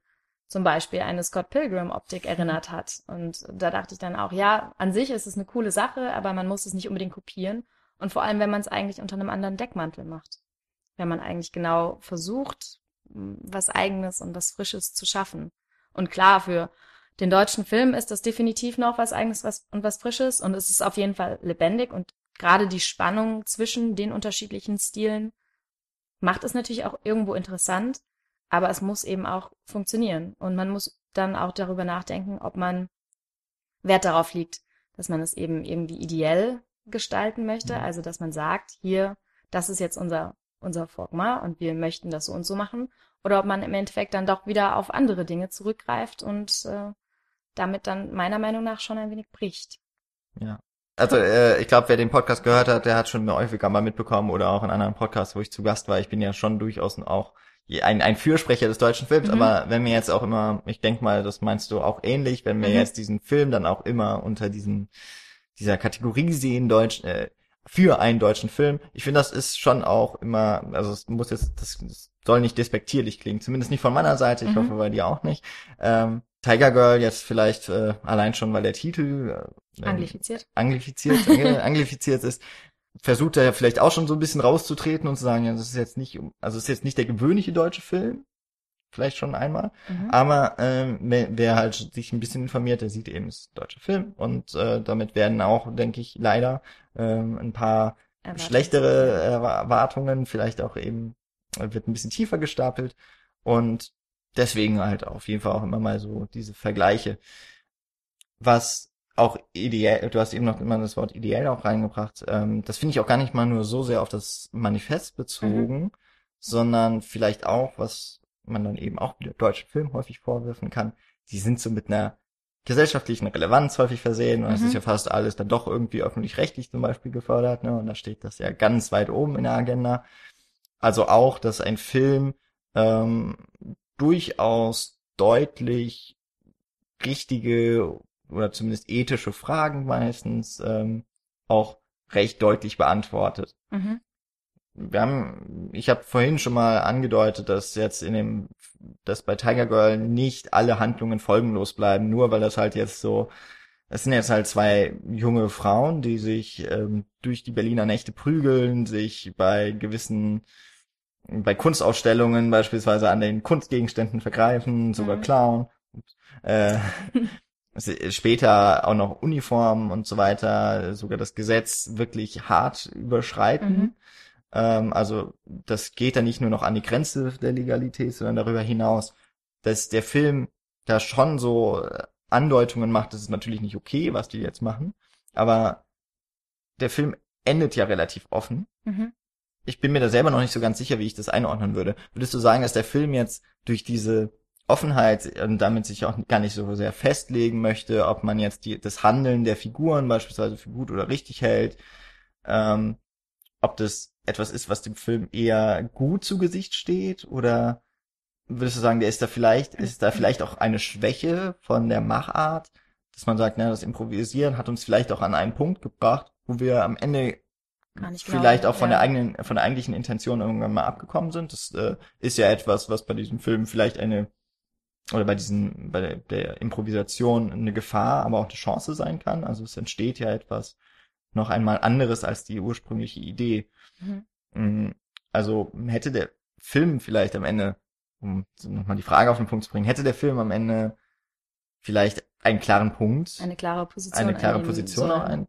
zum Beispiel eine Scott Pilgrim-Optik erinnert hat. Und da dachte ich dann auch, ja, an sich ist es eine coole Sache, aber man muss es nicht unbedingt kopieren. Und vor allem, wenn man es eigentlich unter einem anderen Deckmantel macht. Wenn man eigentlich genau versucht, was Eigenes und was Frisches zu schaffen. Und klar, für den deutschen Film ist das definitiv noch was Eigenes was, und was Frisches und es ist auf jeden Fall lebendig und gerade die Spannung zwischen den unterschiedlichen Stilen macht es natürlich auch irgendwo interessant, aber es muss eben auch funktionieren und man muss dann auch darüber nachdenken, ob man Wert darauf liegt, dass man es eben irgendwie ideell gestalten möchte, Mhm. also dass man sagt, hier, das ist jetzt unser unser Forma und wir möchten das so und so machen, oder ob man im Endeffekt dann doch wieder auf andere Dinge zurückgreift und äh, damit dann meiner Meinung nach schon ein wenig bricht. Ja. Also äh, ich glaube, wer den Podcast gehört hat, der hat schon häufiger mal mitbekommen oder auch in anderen Podcasts, wo ich zu Gast war. Ich bin ja schon durchaus auch ein, ein Fürsprecher des deutschen Films, Mhm. aber wenn wir jetzt auch immer, ich denke mal, das meinst du auch ähnlich, wenn wir Mhm. jetzt diesen Film dann auch immer unter diesen dieser Kategorie sehen, Deutsch, äh, für einen deutschen Film. Ich finde, das ist schon auch immer, also es muss jetzt, das, das soll nicht despektierlich klingen, zumindest nicht von meiner Seite, ich Mhm. hoffe bei dir auch nicht. Ähm, Tiger Girl jetzt vielleicht äh, allein schon, weil der Titel äh, Anglifiziert. anglifiziert, angl- anglifiziert ist, versucht er ja vielleicht auch schon so ein bisschen rauszutreten und zu sagen, ja, das ist jetzt nicht, also das ist jetzt nicht der gewöhnliche deutsche Film, vielleicht schon einmal, Mhm. aber ähm, wer, wer halt sich ein bisschen informiert, der sieht eben, es ist ein deutscher Film und äh, damit werden auch, denke ich, leider ähm, ein paar Erwartet. schlechtere Erwa- Erwartungen, vielleicht auch eben, äh, wird ein bisschen tiefer gestapelt und deswegen halt auf jeden Fall auch immer mal so diese Vergleiche. Was auch ideell, du hast eben noch immer das Wort ideell auch reingebracht, ähm, das finde ich auch gar nicht mal nur so sehr auf das Manifest bezogen, sondern vielleicht auch, was man dann eben auch wieder deutschen Film häufig vorwerfen kann, die sind so mit einer gesellschaftlichen Relevanz häufig versehen. Und es Mhm. ist ja fast alles dann doch irgendwie öffentlich-rechtlich zum Beispiel gefördert. Ne? Und da steht das ja ganz weit oben in der Agenda. Also auch, dass ein Film ähm, durchaus deutlich richtige oder zumindest ethische Fragen meistens ähm, auch recht deutlich beantwortet. Mhm. Wir haben, ich habe vorhin schon mal angedeutet, dass jetzt in dem, dass bei Tiger Girl nicht alle Handlungen folgenlos bleiben, nur weil das halt jetzt so, es sind jetzt halt zwei junge Frauen, die sich ähm, durch die Berliner Nächte prügeln, sich bei gewissen, bei Kunstausstellungen beispielsweise an den Kunstgegenständen vergreifen, sogar Mhm. klauen. Äh, (laughs) später auch noch Uniformen und so weiter, sogar das Gesetz wirklich hart überschreiten. Mhm. Ähm, also das geht dann nicht nur noch an die Grenze der Legalität, sondern darüber hinaus, dass der Film da schon so äh, Andeutungen macht, das ist natürlich nicht okay, was die jetzt machen, aber der Film endet ja relativ offen. Mhm. Ich bin mir da selber noch nicht so ganz sicher, wie ich das einordnen würde. Würdest du sagen, dass der Film jetzt durch diese Offenheit und damit sich auch gar nicht so sehr festlegen möchte, ob man jetzt die, das Handeln der Figuren beispielsweise für gut oder richtig hält, ähm, ob das etwas ist, was dem Film eher gut zu Gesicht steht oder würdest du sagen, der ist da vielleicht, ist da vielleicht auch eine Schwäche von der Machart, dass man sagt, na, das Improvisieren hat uns vielleicht auch an einen Punkt gebracht, wo wir am Ende vielleicht auch von ja. der eigenen, von der eigentlichen Intention irgendwann mal abgekommen sind. Das äh, ist ja etwas, was bei diesem Film vielleicht eine oder bei diesen, bei der, Improvisation eine Gefahr, aber auch eine Chance sein kann. Also es entsteht ja etwas noch einmal anderes als die ursprüngliche Idee. Mhm. Mm, Also hätte der Film vielleicht am Ende, um nochmal die Frage auf den Punkt zu bringen, hätte der Film am Ende vielleicht einen klaren Punkt, Eine klare Position. eine klare Position auch sollen.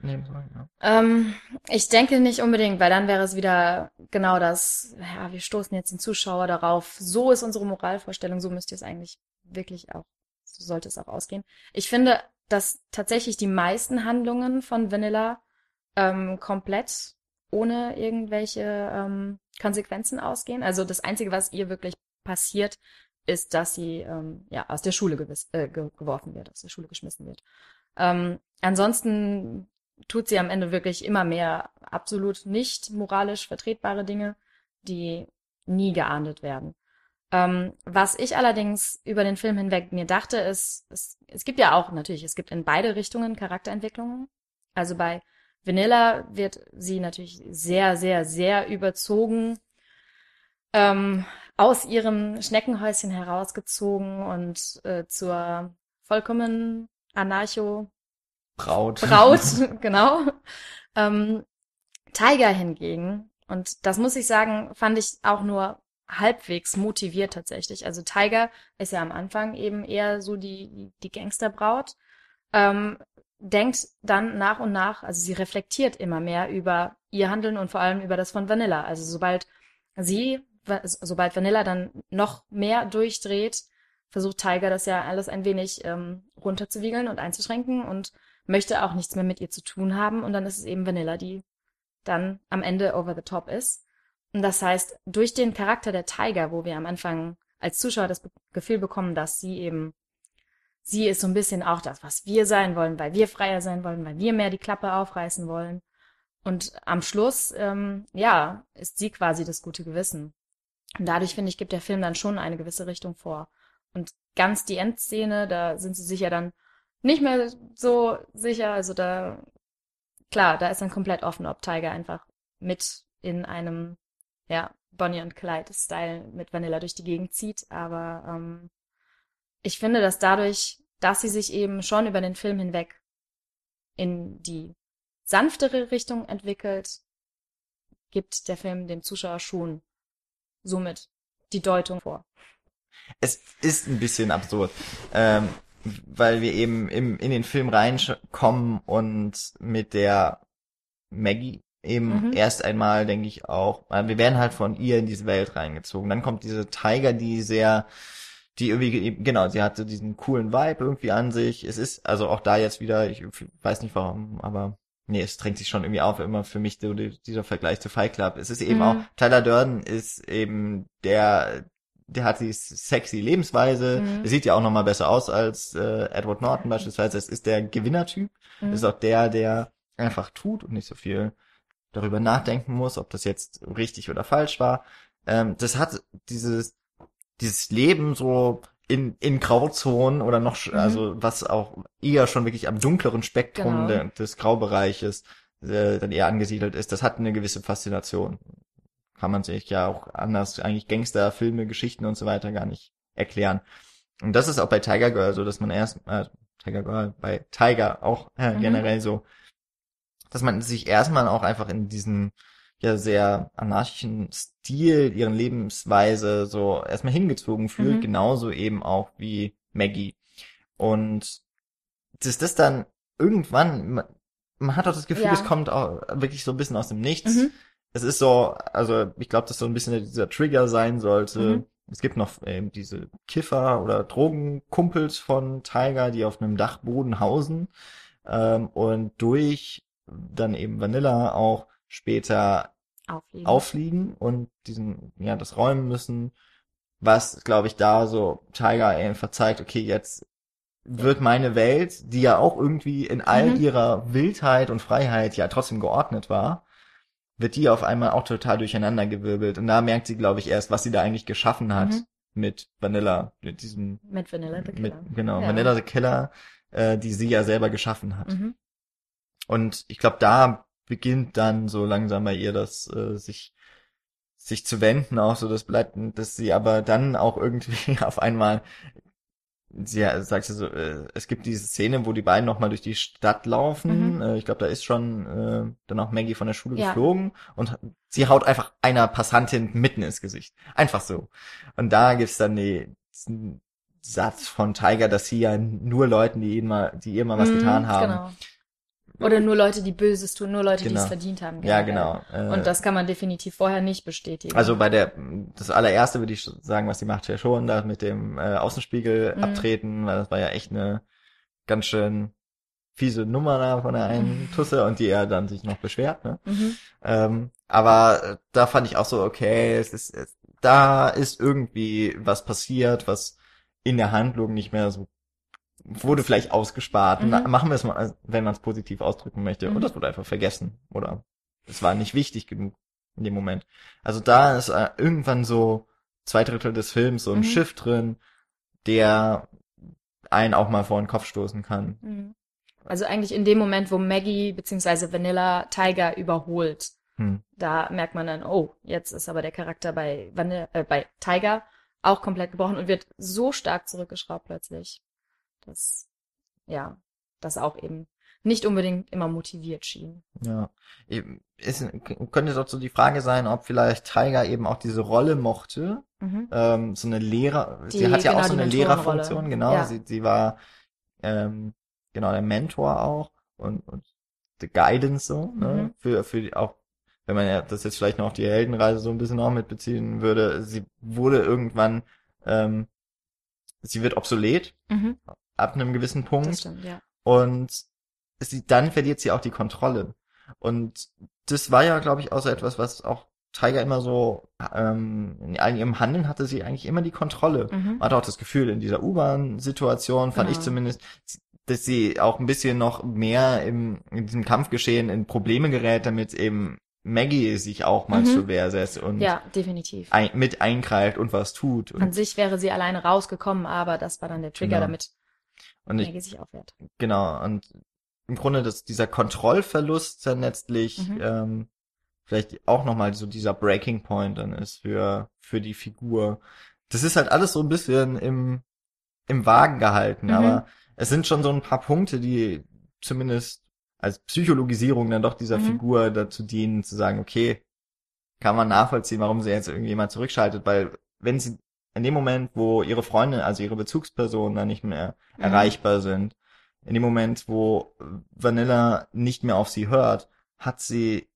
Einnehmen sollen? Ja. Ähm, ich denke nicht unbedingt, weil dann wäre es wieder genau das, ja, wir stoßen jetzt den Zuschauer darauf, so ist unsere Moralvorstellung, so müsst ihr es eigentlich wirklich auch, so sollte es auch ausgehen. Ich finde, dass tatsächlich die meisten Handlungen von Vanilla ähm, komplett ohne irgendwelche ähm, Konsequenzen ausgehen. Also das Einzige, was ihr wirklich passiert, ist, dass sie ähm, ja aus der Schule gewiss, äh, ge geworfen wird, aus der Schule geschmissen wird. Ähm, ansonsten tut sie am Ende wirklich immer mehr absolut nicht moralisch vertretbare Dinge, die nie geahndet werden. Ähm, was ich allerdings über den Film hinweg mir dachte, ist, es, es gibt ja auch natürlich, es gibt in beide Richtungen Charakterentwicklungen. Also bei Vanilla wird sie natürlich sehr, sehr, sehr überzogen ähm, aus ihrem Schneckenhäuschen herausgezogen und äh, zur vollkommen anarcho Braut. Braut, (laughs) genau. Ähm, Tiger hingegen, und das muss ich sagen, fand ich auch nur halbwegs motiviert tatsächlich. Also Tiger ist ja am Anfang eben eher so die, die Gangsterbraut, ähm, denkt dann nach und nach, also sie reflektiert immer mehr über ihr Handeln und vor allem über das von Vanilla. Also sobald sie, sobald Vanilla dann noch mehr durchdreht, versucht Tiger das ja alles ein wenig ähm, runterzuwiegeln und einzuschränken und möchte auch nichts mehr mit ihr zu tun haben. Und dann ist es eben Vanilla, die dann am Ende over the top ist. Und das heißt, durch den Charakter der Tiger, wo wir am Anfang als Zuschauer das Gefühl bekommen, dass sie eben, sie ist so ein bisschen auch das, was wir sein wollen, weil wir freier sein wollen, weil wir mehr die Klappe aufreißen wollen. Und am Schluss, ähm, ja, ist sie quasi das gute Gewissen. Und dadurch, finde ich, gibt der Film dann schon eine gewisse Richtung vor. Und ganz die Endszene, da sind sie sich ja dann nicht mehr so sicher. Also da, klar, da ist dann komplett offen, ob Tiger einfach mit in einem, ja, Bonnie und Clyde-Style mit Vanilla durch die Gegend zieht. Aber ähm, ich finde, dass dadurch, dass sie sich eben schon über den Film hinweg in die sanftere Richtung entwickelt, gibt der Film dem Zuschauer schon somit die Deutung vor. Es ist ein bisschen absurd, ähm, weil wir eben im, in den Film reinkommen und mit der Maggie eben Mhm. erst einmal, denke ich auch, weil wir werden halt von ihr in diese Welt reingezogen. Dann kommt diese Tiger, die sehr, die irgendwie, genau, sie hatte diesen coolen Vibe irgendwie an sich. Es ist also auch da jetzt wieder, ich weiß nicht warum, aber nee, es drängt sich schon irgendwie auf, immer für mich so die, dieser Vergleich zu Fight Club. Es ist eben Mhm. auch, Tyler Durden ist eben der der hat die sexy Lebensweise, Mhm. der sieht ja auch nochmal besser aus als äh, Edward Norton beispielsweise. Es ist der Gewinnertyp, Mhm. ist auch der, der einfach tut und nicht so viel darüber nachdenken muss, ob das jetzt richtig oder falsch war. Ähm, das hat dieses, dieses Leben so in, in Grauzonen oder noch, Mhm. also was auch eher schon wirklich am dunkleren Spektrum Genau. der, des Graubereiches äh, dann eher angesiedelt ist, das hat eine gewisse Faszination. Kann man sich ja auch anders, eigentlich Gangsterfilme, Geschichten und so weiter gar nicht erklären. Und das ist auch bei Tiger Girl so, dass man erst, äh, Tiger Girl, bei Tiger auch äh, Mhm. generell so, dass man sich erstmal auch einfach in diesen ja sehr anarchischen Stil, ihren Lebensweise so erstmal hingezogen fühlt, Mhm. genauso eben auch wie Maggie. Und dass das dann irgendwann, man, man hat auch das Gefühl, Ja. es kommt auch wirklich so ein bisschen aus dem Nichts. Mhm. Es ist so, also ich glaube, dass so ein bisschen dieser Trigger sein sollte. Mhm. Es gibt noch ähm, diese Kiffer oder Drogenkumpels von Tiger, die auf einem Dachboden hausen ähm, und durch dann eben Vanilla auch später Aufliegen. auffliegen und diesen, ja, das räumen müssen, was, glaube ich, da so Tiger einfach zeigt, okay, jetzt wird meine Welt, die ja auch irgendwie in all Mhm. ihrer Wildheit und Freiheit ja trotzdem geordnet war, wird die auf einmal auch total durcheinandergewirbelt. Und da merkt sie, glaube ich, erst, was sie da eigentlich geschaffen hat Mhm. mit Vanilla, mit diesem, Mit Vanilla the mit, Killer. genau, Ja. Vanilla the Killer, äh, die sie ja selber geschaffen hat. Mhm. Und ich glaube, da beginnt dann so langsam bei ihr das äh, sich sich zu wenden, auch so das bleibt, dass sie aber dann auch irgendwie (laughs) auf einmal ja, sagt sie so, äh, es gibt diese Szene, wo die beiden noch mal durch die Stadt laufen. Mhm. Äh, ich glaube, da ist schon äh, dann auch Maggie von der Schule Ja. geflogen und sie haut einfach einer Passantin mitten ins Gesicht. Einfach so. Und da gibt's dann die, diesen Satz von Tiger, dass sie ja nur Leuten, die ihnen mal, die ihr mal was Mhm, getan haben, Genau. Oder nur Leute, die Böses tun, nur Leute, die Genau. es verdient haben. Ja, generell. genau. Äh, Und das kann man definitiv vorher nicht bestätigen. Also bei der, das allererste würde ich sagen, was sie macht ja schon, da mit dem äh, Außenspiegel Mhm. abtreten, weil das war ja echt eine ganz schön fiese Nummer da von der einen Mhm. (laughs) Tusse und die er dann sich noch beschwert, ne? mhm. Ähm, aber äh, da fand ich auch so, okay, es ist, es, da ist irgendwie was passiert, was in der Handlung nicht mehr so wurde vielleicht ausgespart. Mhm. Na, machen wir es mal, wenn man es positiv ausdrücken möchte. Mhm. Und das wurde einfach vergessen. Oder es war nicht wichtig genug in dem Moment. Also da ist äh, irgendwann so zwei Drittel des Films so ein Mhm. Schiff drin, der einen auch mal vor den Kopf stoßen kann. Mhm. Also eigentlich in dem Moment, wo Maggie bzw. Vanilla Tiger überholt, Hm. da merkt man dann, oh, jetzt ist aber der Charakter bei Vanilla, äh, bei Tiger auch komplett gebrochen und wird so stark zurückgeschraubt plötzlich, dass ja, das auch eben nicht unbedingt immer motiviert schien. Ja. Eben, Ist, könnte doch so die Frage sein, ob vielleicht Tiger eben auch diese Rolle mochte. Mhm. Ähm, so eine Lehrer, sie Die- hat ja genau, auch so eine. Lehrerfunktion, genau. Ja. Sie, sie war ähm, genau der Mentor auch und, und the Guidance so, ne? Mhm. Für, für die, auch, wenn man ja das jetzt vielleicht noch auf die Heldenreise so ein bisschen auch mitbeziehen würde, sie wurde irgendwann, ähm, sie wird obsolet Mhm. Ab einem gewissen Punkt. Das stimmt, ja. Und sie, dann verliert sie auch die Kontrolle. Und das war ja, glaube ich, auch so etwas, was auch Tiger immer so, ähm, in ihrem Handeln hatte sie eigentlich immer die Kontrolle. Mhm. Man hatte auch das Gefühl, in dieser U-Bahn-Situation fand Genau. ich zumindest, dass sie auch ein bisschen noch mehr im, in diesem Kampfgeschehen in Probleme gerät, damit eben Maggie sich auch mal Mhm. zur Wehr setzt und Ja, definitiv. ein, mit eingreift und was tut. An Und, sich wäre sie alleine rausgekommen, aber das war dann der Trigger, Genau. damit und ich sich aufwehrt. Genau, und im Grunde das, dieser Kontrollverlust dann letztlich Mhm. ähm, vielleicht auch nochmal so dieser Breaking Point dann ist für, für die Figur. Das ist halt alles so ein bisschen im, im Wagen gehalten, Mhm. aber es sind schon so ein paar Punkte, die zumindest als Psychologisierung dann doch dieser Mhm. Figur dazu dienen, zu sagen, okay, kann man nachvollziehen, warum sie jetzt irgendwie mal zurückschaltet, weil wenn sie in dem Moment, wo ihre Freunde, also ihre Bezugspersonen dann nicht mehr Mhm. erreichbar sind, in dem Moment, wo Vanilla nicht mehr auf sie hört, hat sie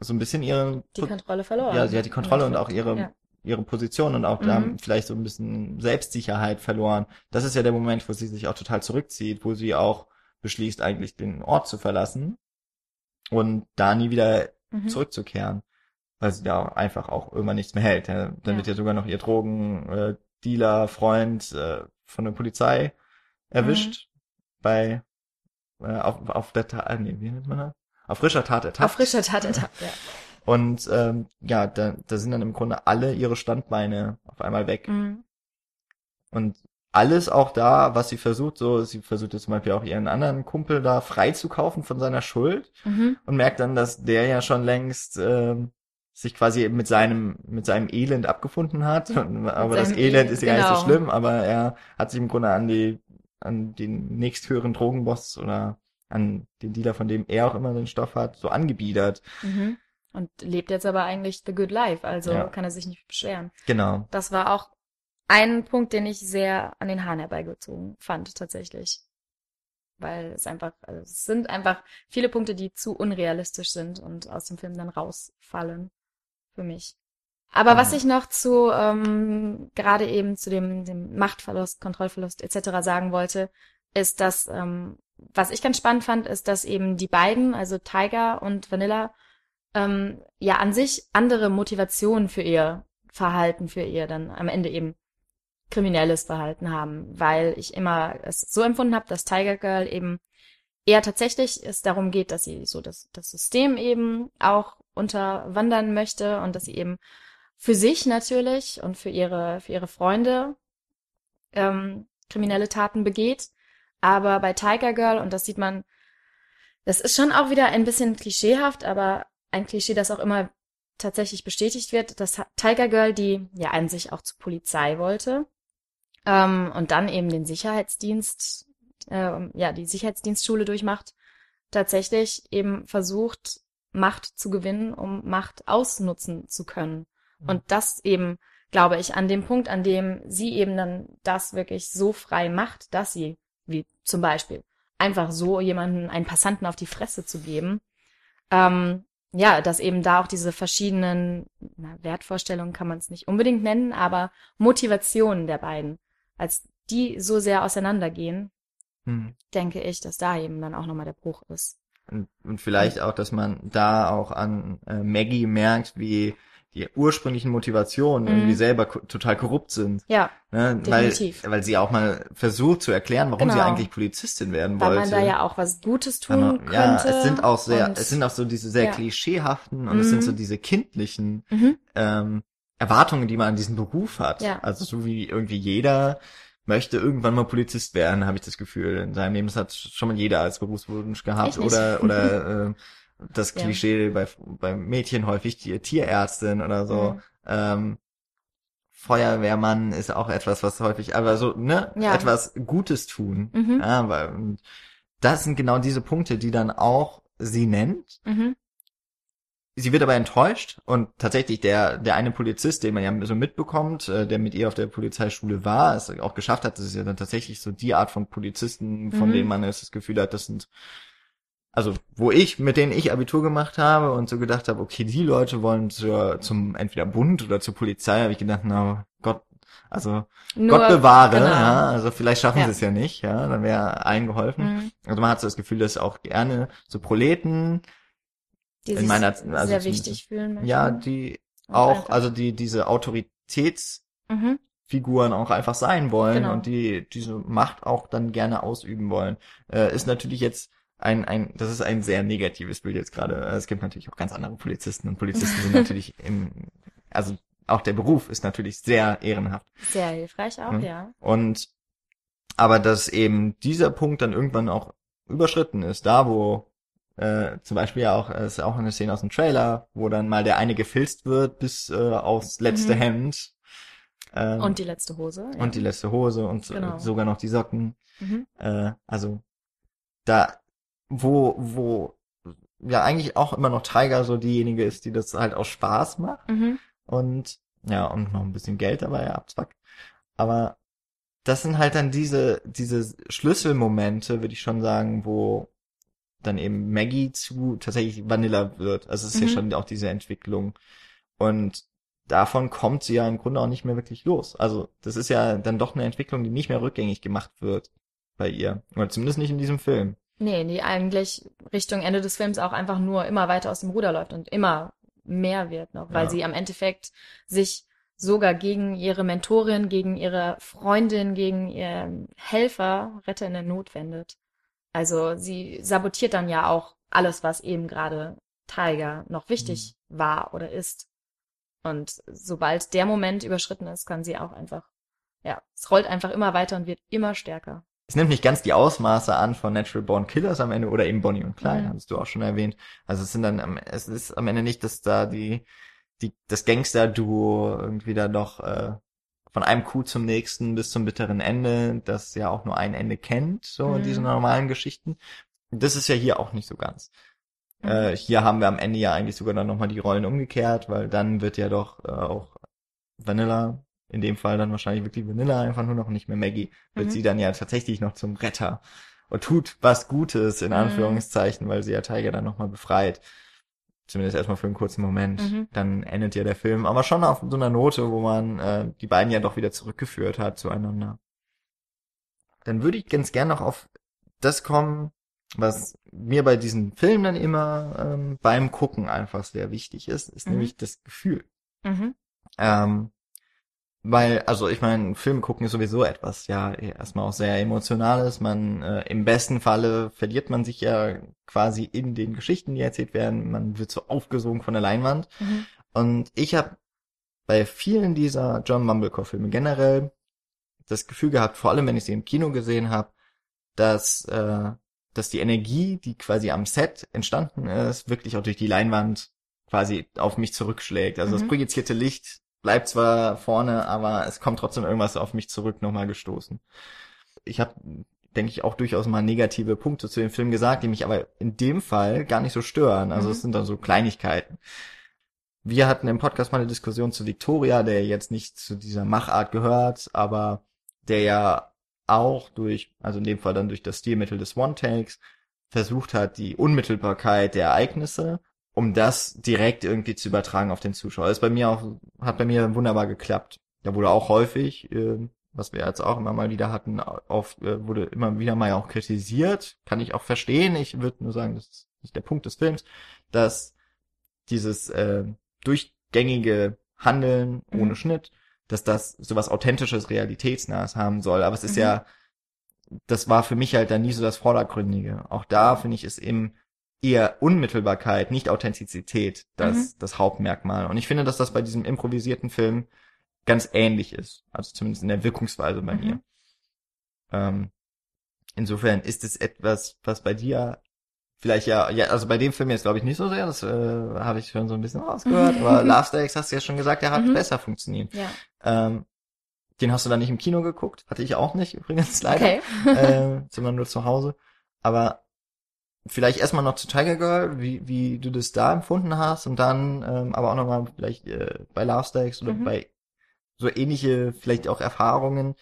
so ein bisschen ihre, Die Kontrolle verloren. ja, sie hat die Kontrolle und auch ihre, Ja. ihre Position und auch da Mhm. vielleicht so ein bisschen Selbstsicherheit verloren. Das ist ja der Moment, wo sie sich auch total zurückzieht, wo sie auch beschließt, eigentlich den Ort zu verlassen und da nie wieder Mhm. zurückzukehren. Weil sie da einfach auch irgendwann nichts mehr hält. Dann Ja. wird ja sogar noch ihr Drogendealer, äh, Dealer, Freund äh, von der Polizei erwischt bei äh, auf, auf der Tat, nee, wie nennt man das? Auf frischer Tat ertappt. Auf frischer Tat ertappt, ja. (laughs) Und ähm, ja, da, da sind dann im Grunde alle ihre Standbeine auf einmal weg. Mhm. Und alles auch da, was sie versucht, so, sie versucht jetzt zum Beispiel auch ihren anderen Kumpel da freizukaufen von seiner Schuld Mhm. und merkt dann, dass der ja schon längst ähm, sich quasi mit seinem mit seinem Elend abgefunden hat. (laughs) Und, aber das Elend ist ja gar nicht so genau. schlimm, aber er hat sich im Grunde an die an den nächsthöheren Drogenboss oder an den Dealer, von dem er auch immer den Stoff hat, so angebiedert. Mhm. Und lebt jetzt aber eigentlich the good life, also Ja. kann er sich nicht beschweren. Genau. Das war auch ein Punkt, den ich sehr an den Haaren herbeigezogen fand, tatsächlich. Weil es einfach, also es sind einfach viele Punkte, die zu unrealistisch sind und aus dem Film dann rausfallen. Für mich. Aber was Mhm. ich noch zu, ähm, gerade eben zu dem, dem Machtverlust, Kontrollverlust etc. sagen wollte, ist, dass, ähm, was ich ganz spannend fand, ist, dass eben die beiden, also Tiger und Vanilla, ähm, ja an sich andere Motivationen für ihr Verhalten, für ihr dann am Ende eben kriminelles Verhalten haben, weil ich immer es so empfunden habe, dass Tiger Girl eben eher tatsächlich es darum geht, dass sie so das, das System eben auch unterwandern möchte und dass sie eben für sich natürlich und für ihre, für ihre Freunde ähm, kriminelle Taten begeht. Aber bei Tiger Girl, und das sieht man, das ist schon auch wieder ein bisschen klischeehaft, aber ein Klischee, das auch immer tatsächlich bestätigt wird, dass Tiger Girl, die ja an sich auch zur Polizei wollte, ähm, und dann eben den Sicherheitsdienst, ähm, ja, die Sicherheitsdienstschule durchmacht, tatsächlich eben versucht, Macht zu gewinnen, um Macht ausnutzen zu können. Und das eben, glaube ich, an dem Punkt, an dem sie eben dann das wirklich so frei macht, dass sie, wie zum Beispiel, einfach so jemanden, einen Passanten auf die Fresse zu geben, ähm, ja, dass eben da auch diese verschiedenen na, Wertvorstellungen kann man es nicht unbedingt nennen, aber Motivationen der beiden, als die so sehr auseinandergehen, Hm. denke ich, dass da eben dann auch nochmal der Bruch ist. Und, und vielleicht auch, dass man da auch an äh, Maggie merkt, wie die ursprünglichen Motivationen Mhm. irgendwie selber total korrupt sind. Ja, Ne? Weil, Definitiv. weil sie auch mal versucht zu erklären, warum sie Genau. eigentlich Polizistin werden weil wollte. man da ja auch was Gutes Weil tun man- könnte. Ja, es sind auch sehr, es sind auch so diese sehr ja. klischeehaften und es sind Mhm. so diese kindlichen mhm. ähm, Erwartungen, die man an diesen Beruf hat. Ja. Also so wie irgendwie jeder möchte irgendwann mal Polizist werden, habe ich das Gefühl in seinem Leben. Das hat schon mal jeder als Berufswunsch gehabt oder oder (laughs) äh, das Ja. Klischee bei bei Mädchen häufig die Tierärztin oder so. Mhm. Ähm, Feuerwehrmann ist auch etwas, was häufig, aber so, ne, Ja. etwas Gutes tun. Mhm. Ja, weil das sind genau diese Punkte, die dann auch sie nennt. Mhm. Sie wird aber enttäuscht und tatsächlich der der eine Polizist, den man ja so mitbekommt, äh, der mit ihr auf der Polizeischule war, es auch geschafft hat, das ist ja dann tatsächlich so die Art von Polizisten, von Mhm. denen man jetzt das Gefühl hat, das sind also wo ich mit denen ich Abitur gemacht habe und so gedacht habe, okay, die Leute wollen zur, zum entweder Bund oder zur Polizei, habe ich gedacht, na Gott, also Nur, Gott bewahre, genau. ja, also vielleicht schaffen Ja. sie es ja nicht, ja, dann wäre allen geholfen. Mhm. Also man hat so das Gefühl, dass auch gerne so Proleten, Die in meiner- also sehr wichtig fühlen möchten. ja, die auch, einfach- also die diese Autoritätsfiguren Mhm. auch einfach sein wollen Genau. und die diese Macht auch dann gerne ausüben wollen, äh, ist natürlich jetzt ein, ein, das ist ein sehr negatives Bild jetzt gerade. Es gibt natürlich auch ganz andere Polizisten und Polizisten sind (laughs) natürlich im, also auch der Beruf ist natürlich sehr ehrenhaft. Sehr hilfreich auch, Mhm. ja. Und aber dass eben dieser Punkt dann irgendwann auch überschritten ist, da wo äh, zum Beispiel ja auch, es ist auch eine Szene aus dem Trailer, wo dann mal der eine gefilzt wird bis äh, aufs letzte Mhm. Hemd. Ähm, Und die letzte Hose. Ja. und die letzte Hose und Genau. sogar noch die Socken. mhm. Äh, also da, wo, wo ja eigentlich auch immer noch Tiger so diejenige ist, die das halt aus Spaß macht Mhm. und ja, und noch ein bisschen Geld dabei abzwackt. Aber das sind halt dann diese, diese Schlüsselmomente, würde ich schon sagen, wo dann eben Maggie zu tatsächlich Vanilla wird. Also es ist Mhm. ja schon auch diese Entwicklung. Und davon kommt sie ja im Grunde auch nicht mehr wirklich los. Also das ist ja dann doch eine Entwicklung, die nicht mehr rückgängig gemacht wird bei ihr. Oder zumindest nicht in diesem Film. Nee, die eigentlich Richtung Ende des Films auch einfach nur immer weiter aus dem Ruder läuft und immer mehr wird noch, weil Ja. sie am Endeffekt sich sogar gegen ihre Mentorin, gegen ihre Freundin, gegen ihren Helfer, Retter in der Not wendet. Also sie sabotiert dann ja auch alles, was eben gerade Tiger noch wichtig war oder ist. Und sobald der Moment überschritten ist, kann sie auch einfach, ja, es rollt einfach immer weiter und wird immer stärker. Es nimmt nicht ganz die Ausmaße an von Natural Born Killers am Ende oder eben Bonnie und Clyde, Mhm. hattest du auch schon erwähnt. Also es sind dann, es ist am Ende nicht, dass da die, die, das Gangster-Duo irgendwie da doch, äh, von einem Coup zum nächsten bis zum bitteren Ende, das ja auch nur ein Ende kennt, so in Mhm. diesen normalen Geschichten. Das ist ja hier auch nicht so ganz. Mhm. Äh, hier haben wir am Ende ja eigentlich sogar dann nochmal die Rollen umgekehrt, weil dann wird ja doch äh, auch Vanilla, in dem Fall dann wahrscheinlich wirklich Vanilla, einfach nur noch nicht mehr Maggie, wird Mhm. sie dann ja tatsächlich noch zum Retter und tut was Gutes, in Mhm. Anführungszeichen, weil sie ja Tiger dann nochmal befreit. Zumindest erstmal für einen kurzen Moment. Mhm. Dann endet ja der Film, aber schon auf so einer Note, wo man äh, die beiden ja doch wieder zurückgeführt hat zueinander. Dann würde ich ganz gern noch auf das kommen, was mir bei diesen Filmen dann immer ähm, beim Gucken einfach sehr wichtig ist, ist Mhm. nämlich das Gefühl. Mhm. Ähm, weil, also ich meine, Filme gucken ist sowieso etwas, ja, erstmal auch sehr emotionales. Man, äh, im besten Falle verliert man sich ja quasi in den Geschichten, die erzählt werden. Man wird so aufgesogen von der Leinwand. Mhm. Und ich habe bei vielen dieser John Mumblecore-Filme generell das Gefühl gehabt, vor allem wenn ich sie im Kino gesehen habe, dass, äh, dass die Energie, die quasi am Set entstanden ist, wirklich auch durch die Leinwand quasi auf mich zurückschlägt. Also das Mhm. projizierte Licht bleibt zwar vorne, aber es kommt trotzdem irgendwas auf mich zurück nochmal gestoßen. Ich habe, denke ich, auch durchaus mal negative Punkte zu dem Film gesagt, die mich aber in dem Fall gar nicht so stören. Also Mhm. es sind dann so Kleinigkeiten. Wir hatten im Podcast mal eine Diskussion zu Victoria, der jetzt nicht zu dieser Machart gehört, aber der ja auch durch, also in dem Fall dann durch das Stilmittel des One-Takes, versucht hat, die Unmittelbarkeit der Ereignisse, um das direkt irgendwie zu übertragen auf den Zuschauer. Das ist bei mir auch, hat bei mir wunderbar geklappt. Da wurde auch häufig, äh, was wir jetzt auch immer mal wieder hatten, auf, äh, wurde immer wieder mal auch kritisiert. Kann ich auch verstehen. Ich würde nur sagen, das ist nicht der Punkt des Films, dass dieses äh, durchgängige Handeln Mhm. ohne Schnitt, dass das sowas authentisches, realitätsnahes haben soll. Aber es ist Mhm. ja, das war für mich halt dann nie so das Vordergründige. Auch da finde ich es eben eher Unmittelbarkeit, nicht Authentizität, das, Mhm. das Hauptmerkmal. Und ich finde, dass das bei diesem improvisierten Film ganz ähnlich ist. Also zumindest in der Wirkungsweise bei Mhm. mir. Ähm, insofern ist es etwas, was bei dir vielleicht ja, ja, also bei dem Film jetzt glaube ich nicht so sehr, das äh, habe ich schon so ein bisschen rausgehört, (laughs) aber Love Stakes hast du ja schon gesagt, der hat Mhm. besser funktioniert. Ja. Ähm, den hast du dann nicht im Kino geguckt, hatte ich auch nicht (laughs) übrigens leider, Okay. äh, (laughs) sondern nur zu Hause. Aber vielleicht erstmal noch zu Tiger Girl, wie, wie du das da empfunden hast und dann ähm, aber auch nochmal vielleicht äh, bei Love Stakes oder Mhm. bei so ähnliche vielleicht auch Erfahrungen,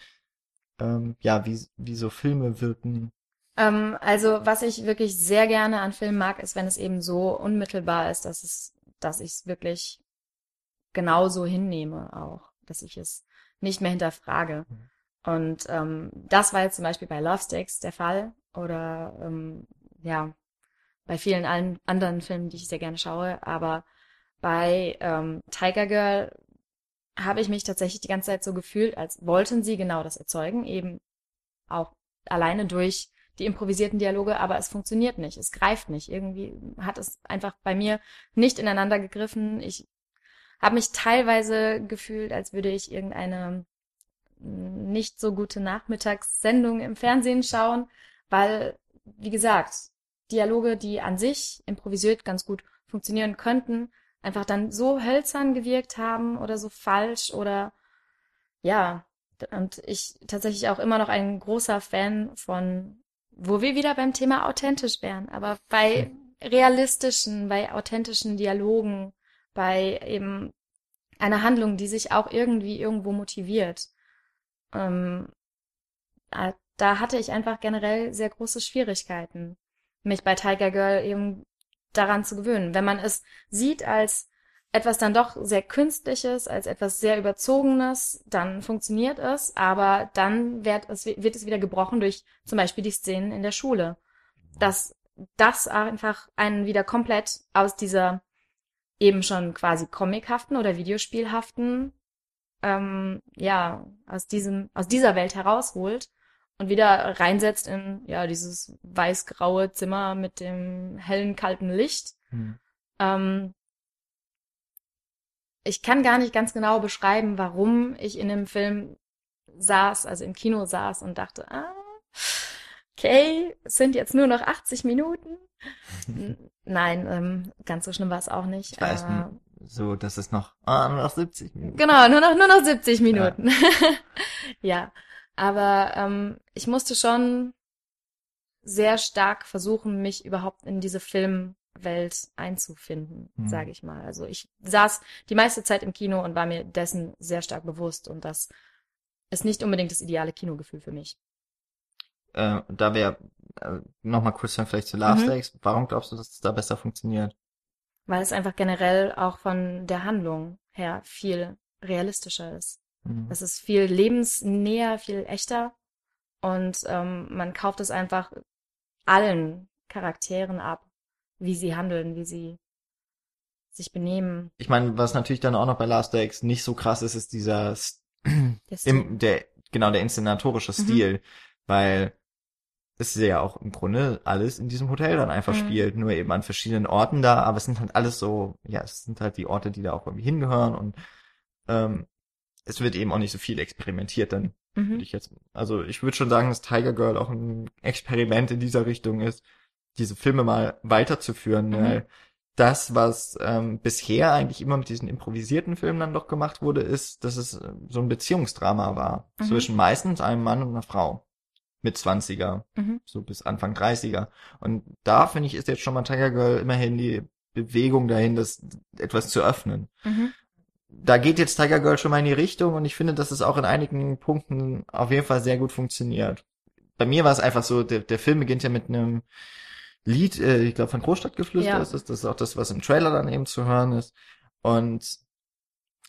ähm, ja, wie, wie so Filme wirken. Ähm, also, was ich wirklich sehr gerne an Filmen mag, ist, wenn es eben so unmittelbar ist, dass es, dass ich es wirklich genauso hinnehme auch, dass ich es nicht mehr hinterfrage. Mhm. Und ähm, das war jetzt zum Beispiel bei Love Stakes der Fall oder ähm, ja, bei vielen allen anderen Filmen, die ich sehr gerne schaue, aber bei ähm, Tiger Girl habe ich mich tatsächlich die ganze Zeit so gefühlt, als wollten sie genau das erzeugen, eben auch alleine durch die improvisierten Dialoge, aber es funktioniert nicht, es greift nicht. Irgendwie hat es einfach bei mir nicht ineinander gegriffen. Ich habe mich teilweise gefühlt, als würde ich irgendeine nicht so gute Nachmittagssendung im Fernsehen schauen, weil, wie gesagt, Dialoge, die an sich improvisiert ganz gut funktionieren könnten, einfach dann so hölzern gewirkt haben oder so falsch oder ja, und ich tatsächlich auch immer noch ein großer Fan von, wo wir wieder beim Thema authentisch wären, aber bei realistischen, bei authentischen Dialogen, bei eben einer Handlung, die sich auch irgendwie irgendwo motiviert. Ähm, da hatte ich einfach generell sehr große Schwierigkeiten, mich bei Tiger Girl eben daran zu gewöhnen. Wenn man es sieht als etwas dann doch sehr Künstliches, als etwas sehr Überzogenes, dann funktioniert es, aber dann wird es, wird es wieder gebrochen durch zum Beispiel die Szenen in der Schule. Dass das einfach einen wieder komplett aus dieser eben schon quasi comichaften oder videospielhaften, ähm, ja, aus diesem, aus dieser Welt herausholt und wieder reinsetzt in, ja, dieses weiß-graue Zimmer mit dem hellen, kalten Licht. Mhm. Ähm, ich kann gar nicht ganz genau beschreiben, warum ich in dem Film saß, also im Kino saß und dachte, ah, okay, es sind jetzt nur noch 80 Minuten. (laughs) Nein, ähm, ganz so schlimm war es auch nicht. Ich weiß, äh, so, dass es noch, ah, nur noch 70 Minuten. Genau, nur noch, nur noch 70 Minuten. Ja, (laughs) aber ähm, ich musste schon sehr stark versuchen, mich überhaupt in diese Filmwelt einzufinden, Mhm. sage ich mal. Also ich saß die meiste Zeit im Kino und war mir dessen sehr stark bewusst und das ist nicht unbedingt das ideale Kinogefühl für mich. Äh, da wäre, äh, nochmal kurz dann vielleicht zu Last Mhm. Days. Warum glaubst du, dass es da besser funktioniert? Weil es einfach generell auch von der Handlung her viel realistischer ist. Mhm. Es ist viel lebensnäher, viel echter und ähm, man kauft es einfach allen Charakteren ab, wie sie handeln, wie sie sich benehmen. Ich meine, was natürlich dann auch noch bei Last Days nicht so krass ist, ist dieser, Der im, der, genau, der inszenatorische Mhm. Stil, weil es ja auch im Grunde alles in diesem Hotel dann einfach Mhm. spielt, nur eben an verschiedenen Orten da, aber es sind halt alles so, ja, es sind halt die Orte, die da auch irgendwie hingehören und ähm, es wird eben auch nicht so viel experimentiert dann, würde Mhm. ich jetzt, also ich würde schon sagen, dass Tiger Girl auch ein Experiment in dieser Richtung ist, diese Filme mal weiterzuführen, Mhm. weil das, was ähm, bisher eigentlich immer mit diesen improvisierten Filmen dann doch gemacht wurde, ist, dass es äh, so ein Beziehungsdrama war Mhm. zwischen meistens einem Mann und einer Frau mit 20er, Mhm. so bis Anfang 30er. Und da finde ich, ist jetzt schon mal Tiger Girl immerhin die Bewegung dahin, das etwas zu öffnen. Mhm. Da geht jetzt Tiger Girl schon mal in die Richtung und ich finde, dass es auch in einigen Punkten auf jeden Fall sehr gut funktioniert. Bei mir war es einfach so, der, der Film beginnt ja mit einem Lied, äh, ich glaube von Großstadtgeflüster Ja. ist es, das ist auch das, was im Trailer dann eben zu hören ist. Und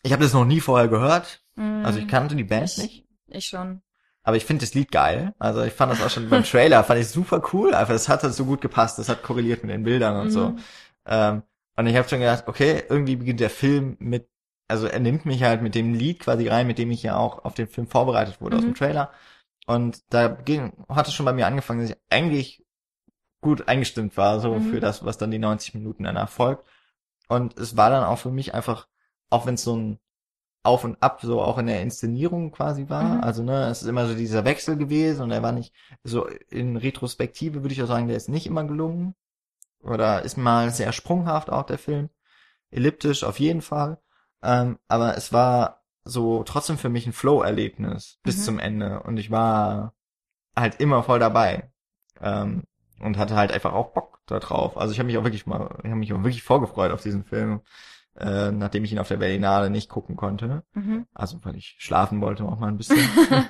ich habe das noch nie vorher gehört, Mhm. also ich kannte die Band ich, nicht. Ich schon. Aber ich finde das Lied geil. Also ich fand das auch schon beim Trailer, fand ich super cool. Einfach, es hat halt so gut gepasst. Das hat korreliert mit den Bildern und so. Mhm. Ähm, und ich habe schon gedacht, okay, irgendwie beginnt der Film mit, also er nimmt mich halt mit dem Lied quasi rein, mit dem ich ja auch auf den Film vorbereitet wurde aus Mhm. dem Trailer. Und da ging, hat es schon bei mir angefangen, dass ich eigentlich gut eingestimmt war, so Mhm. für das, was dann die 90 Minuten danach folgt. Und es war dann auch für mich einfach, auch wenn es so ein Auf und Ab so auch in der Inszenierung quasi war. Mhm. Also, ne, es ist immer so dieser Wechsel gewesen und er war nicht, so in Retrospektive würde ich auch sagen, der ist nicht immer gelungen. Oder ist mal sehr sprunghaft auch der Film. Elliptisch auf jeden Fall. Ähm, aber es war so trotzdem für mich ein Flow-Erlebnis bis Mhm. zum Ende. Und ich war halt immer voll dabei. Ähm, und hatte halt einfach auch Bock da drauf. Also ich habe mich auch wirklich mal, ich habe mich auch wirklich vorgefreut auf diesen Film, äh, nachdem ich ihn auf der Berlinale nicht gucken konnte. Mhm. Also weil ich schlafen wollte auch mal ein bisschen. (laughs)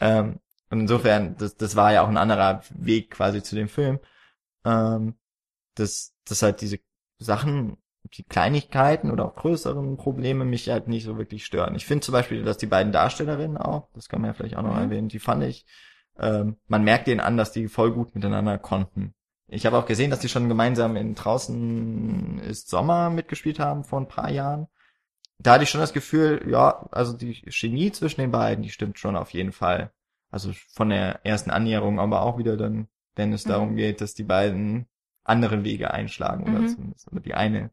ähm, und insofern, das, das war ja auch ein anderer Weg quasi zu dem Film. Ähm, dass, dass halt diese Sachen, die Kleinigkeiten oder auch größeren Probleme mich halt nicht so wirklich stören. Ich finde zum Beispiel, dass die beiden Darstellerinnen auch, das kann man ja vielleicht auch noch Mhm. erwähnen, die fand ich, ähm, man merkt denen an, dass die voll gut miteinander konnten. Ich habe auch gesehen, dass die schon gemeinsam in Draußen ist Sommer mitgespielt haben vor ein paar Jahren. Da hatte ich schon das Gefühl, ja, also die Chemie zwischen den beiden, die stimmt schon auf jeden Fall. Also von der ersten Annäherung, aber auch wieder dann, wenn es Mhm. darum geht, dass die beiden andere Wege einschlagen oder Mhm. zumindest, oder die eine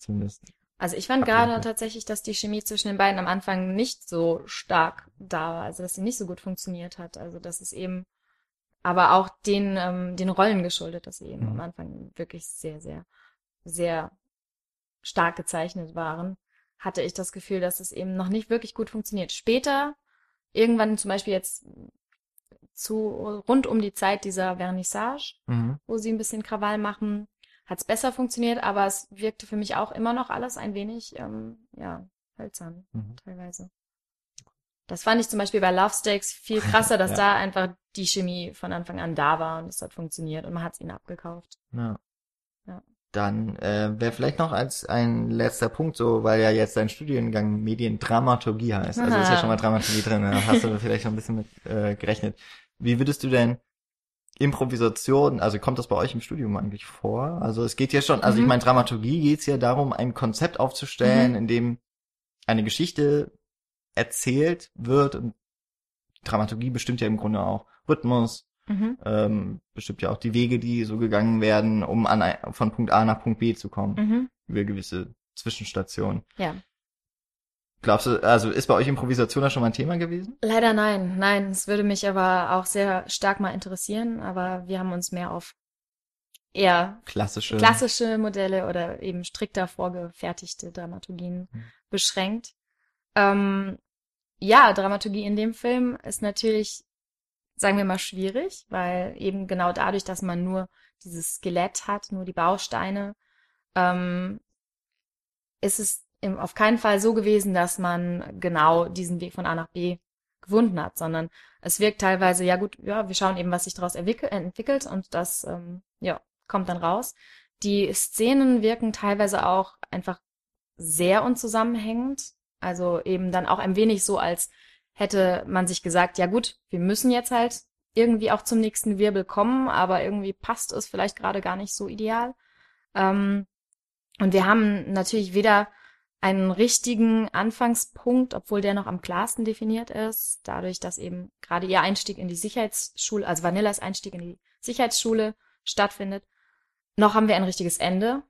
zumindest. Also ich fand gerade tatsächlich, dass die Chemie zwischen den beiden am Anfang nicht so stark da war, also dass sie nicht so gut funktioniert hat. Also dass es eben, aber auch den, ähm, den Rollen geschuldet, dass sie eben Mhm. am Anfang wirklich sehr, sehr, sehr stark gezeichnet waren, hatte ich das Gefühl, dass es eben noch nicht wirklich gut funktioniert. Später, irgendwann zum Beispiel jetzt zu rund um die Zeit dieser Vernissage, Mhm. wo sie ein bisschen Krawall machen, hat's besser funktioniert, aber es wirkte für mich auch immer noch alles ein wenig, ähm, ja, hölzern Mhm. teilweise. Das fand ich zum Beispiel bei Love Stakes viel (laughs) krasser, dass Ja. da einfach die Chemie von Anfang an da war und es hat funktioniert und man hat's ihnen abgekauft. Ja. Ja. Dann äh, wäre vielleicht noch als ein letzter Punkt so, weil ja jetzt dein Studiengang Mediendramaturgie heißt. Also ist ja Aha. schon mal Dramaturgie drin. Da hast du vielleicht schon ein bisschen mit äh, gerechnet. Wie würdest du denn Improvisation, also kommt das bei euch im Studium eigentlich vor? Also es geht ja schon, also Mhm. ich meine, Dramaturgie geht es ja darum, ein Konzept aufzustellen, Mhm. in dem eine Geschichte erzählt wird und Dramaturgie bestimmt ja im Grunde auch Rhythmus, Mhm. ähm, bestimmt ja auch die Wege, die so gegangen werden, um an von Punkt A nach Punkt B zu kommen, Mhm. über gewisse Zwischenstationen. Ja. Glaubst du, also ist bei euch Improvisation da schon mal ein Thema gewesen? Leider nein, nein. Es würde mich aber auch sehr stark mal interessieren, aber wir haben uns mehr auf eher Klassische. klassische Modelle oder eben strikter vorgefertigte Dramaturgien Mhm. beschränkt. Ähm, ja, Dramaturgie in dem Film ist natürlich, sagen wir mal, schwierig, weil eben genau dadurch, dass man nur dieses Skelett hat, nur die Bausteine, ähm, ist es im, auf keinen Fall so gewesen, dass man genau diesen Weg von A nach B gefunden hat, sondern es wirkt teilweise, ja gut, ja, wir schauen eben, was sich daraus entwickelt, entwickelt und das, ähm, ja, kommt dann raus. Die Szenen wirken teilweise auch einfach sehr unzusammenhängend, also eben dann auch ein wenig so, als hätte man sich gesagt, ja gut, wir müssen jetzt halt irgendwie auch zum nächsten Wirbel kommen, aber irgendwie passt es vielleicht gerade gar nicht so ideal. Ähm, und wir haben natürlich weder einen richtigen Anfangspunkt, obwohl der noch am klarsten definiert ist, dadurch, dass eben gerade ihr Einstieg in die Sicherheitsschule, also Vanillas Einstieg in die Sicherheitsschule stattfindet. Noch haben wir ein richtiges Ende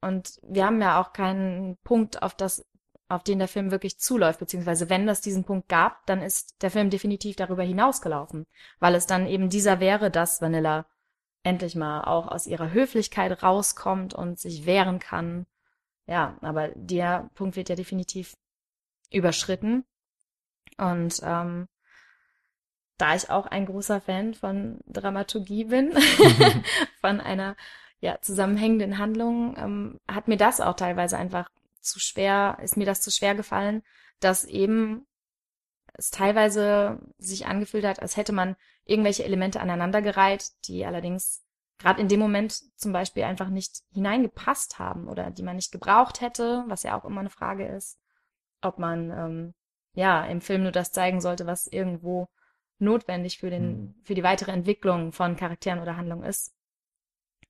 und wir haben ja auch keinen Punkt, auf das, auf den der Film wirklich zuläuft, beziehungsweise wenn das diesen Punkt gab, dann ist der Film definitiv darüber hinausgelaufen, weil es dann eben dieser wäre, dass Vanilla endlich mal auch aus ihrer Höflichkeit rauskommt und sich wehren kann. Ja, aber der Punkt wird ja definitiv überschritten. Und ähm, da ich auch ein großer Fan von Dramaturgie bin, (laughs) (laughs) von einer ja, zusammenhängenden Handlung, ähm, hat mir das auch teilweise einfach zu schwer, ist mir das zu schwer gefallen, dass eben es teilweise sich angefühlt hat, als hätte man irgendwelche Elemente aneinandergereiht, die allerdings gerade in dem Moment zum Beispiel einfach nicht hineingepasst haben oder die man nicht gebraucht hätte, was ja auch immer eine Frage ist, ob man ähm, ja im Film nur das zeigen sollte, was irgendwo notwendig für den Mhm. für die weitere Entwicklung von Charakteren oder Handlung ist.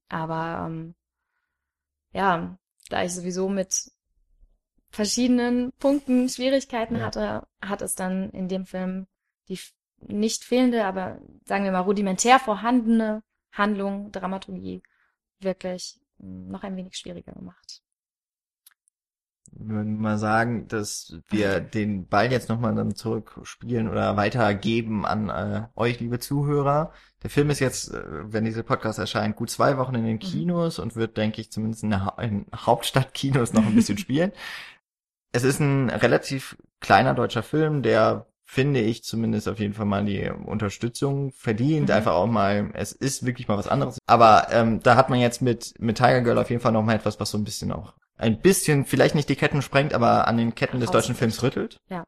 Aber ähm, ja, da ich sowieso mit verschiedenen Punkten Schwierigkeiten Ja. hatte, hat es dann in dem Film die nicht fehlende, aber sagen wir mal rudimentär vorhandene Handlung, Dramaturgie wirklich mh, noch ein wenig schwieriger gemacht. würden mal sagen, dass wir (laughs) den Ball jetzt nochmal dann zurückspielen oder weitergeben an äh, euch, liebe Zuhörer. Der Film ist jetzt, äh, wenn dieser Podcast erscheint, gut zwei Wochen in den Kinos und wird, denke ich, zumindest in, der ha in Hauptstadtkinos noch ein bisschen (laughs) spielen. Es ist ein relativ kleiner deutscher Film, der finde ich zumindest auf jeden Fall mal die Unterstützung verdient. Mhm. Einfach auch mal, es ist wirklich mal was anderes. Aber ähm, da hat man jetzt mit, mit Tiger Girl auf jeden Fall noch mal etwas, was so ein bisschen auch ein bisschen, vielleicht nicht die Ketten sprengt, aber an den Ketten des deutschen. Films rüttelt. Ja.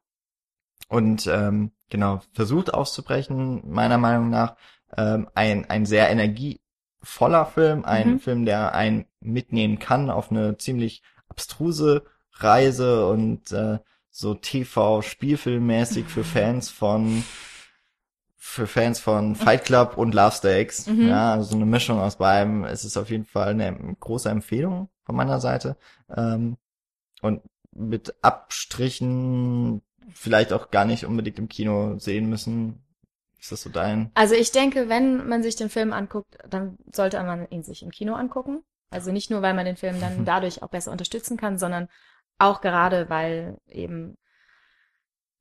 Und ähm, genau, versucht auszubrechen, meiner Meinung nach. Ähm, ein, ein sehr energievoller Film, ein Mhm. Film, der einen mitnehmen kann auf eine ziemlich abstruse Reise und äh, so TV-Spielfilmmäßig für Fans von für Fans von Fight Club und Love Stakes. Mhm. Ja, also so eine Mischung aus beidem. Es ist auf jeden Fall eine große Empfehlung von meiner Seite. Ähm, und mit Abstrichen vielleicht auch gar nicht unbedingt im Kino sehen müssen. Ist das so dein? Also ich denke, wenn man sich den Film anguckt, dann sollte man ihn sich im Kino angucken. Also nicht nur, weil man den Film dann (laughs) dadurch auch besser unterstützen kann, sondern auch gerade, weil eben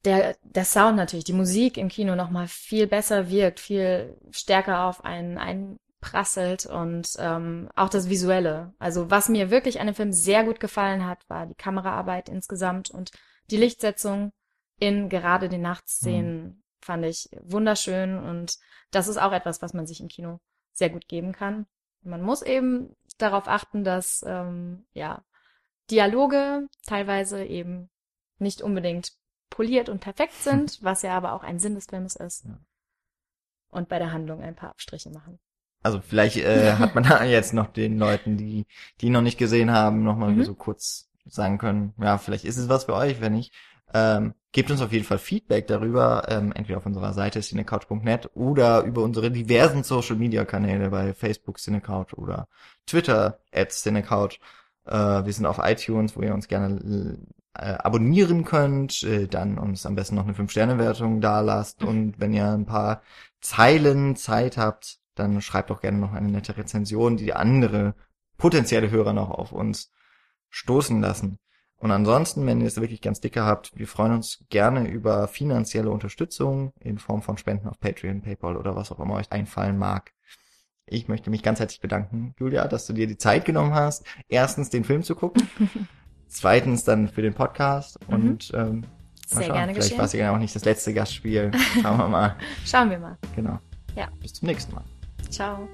der, der Sound natürlich, die Musik im Kino nochmal viel besser wirkt, viel stärker auf einen einprasselt und ähm, auch das Visuelle. Also was mir wirklich an dem Film sehr gut gefallen hat, war die Kameraarbeit insgesamt und die Lichtsetzung in gerade den Nachtszenen fand ich wunderschön und das ist auch etwas, was man sich im Kino sehr gut geben kann. Man muss eben darauf achten, dass ähm, ja Dialoge teilweise eben nicht unbedingt poliert und perfekt (laughs) sind, was ja aber auch ein Sinn des Filmes ist. Ja. Und bei der Handlung ein paar Abstriche machen. Also vielleicht äh, (laughs) hat man da jetzt noch den Leuten, die die noch nicht gesehen haben, noch mal Mhm. so kurz sagen können. Ja, vielleicht ist es was für euch, wenn nicht. Ähm, Gebt uns auf jeden Fall Feedback darüber, ähm, entweder auf unserer Seite cinecouch.net oder über unsere diversen Social Media Kanäle bei Facebook Cinecouch oder Twitter at Cinecouch. Äh, wir sind auf iTunes, wo ihr uns gerne äh, abonnieren könnt, äh, dann uns am besten noch eine 5-Sterne-Wertung da lasst und wenn ihr ein paar Zeilen Zeit habt, dann schreibt doch gerne noch eine nette Rezension, die andere potenzielle Hörer noch auf uns stoßen lassen. Und ansonsten, wenn ihr es wirklich ganz dicke habt, wir freuen uns gerne über finanzielle Unterstützung in Form von Spenden auf Patreon, PayPal oder was auch immer euch einfallen mag. Ich möchte mich ganz herzlich bedanken, Julia, dass du dir die Zeit genommen hast, erstens den Film zu gucken, (laughs) zweitens dann für den Podcast mhm. und ähm, sehr gerne Vielleicht war es ja auch nicht das letzte Gastspiel. (laughs) Schauen wir mal. Schauen wir mal. Genau. Ja. Bis zum nächsten Mal. Ciao.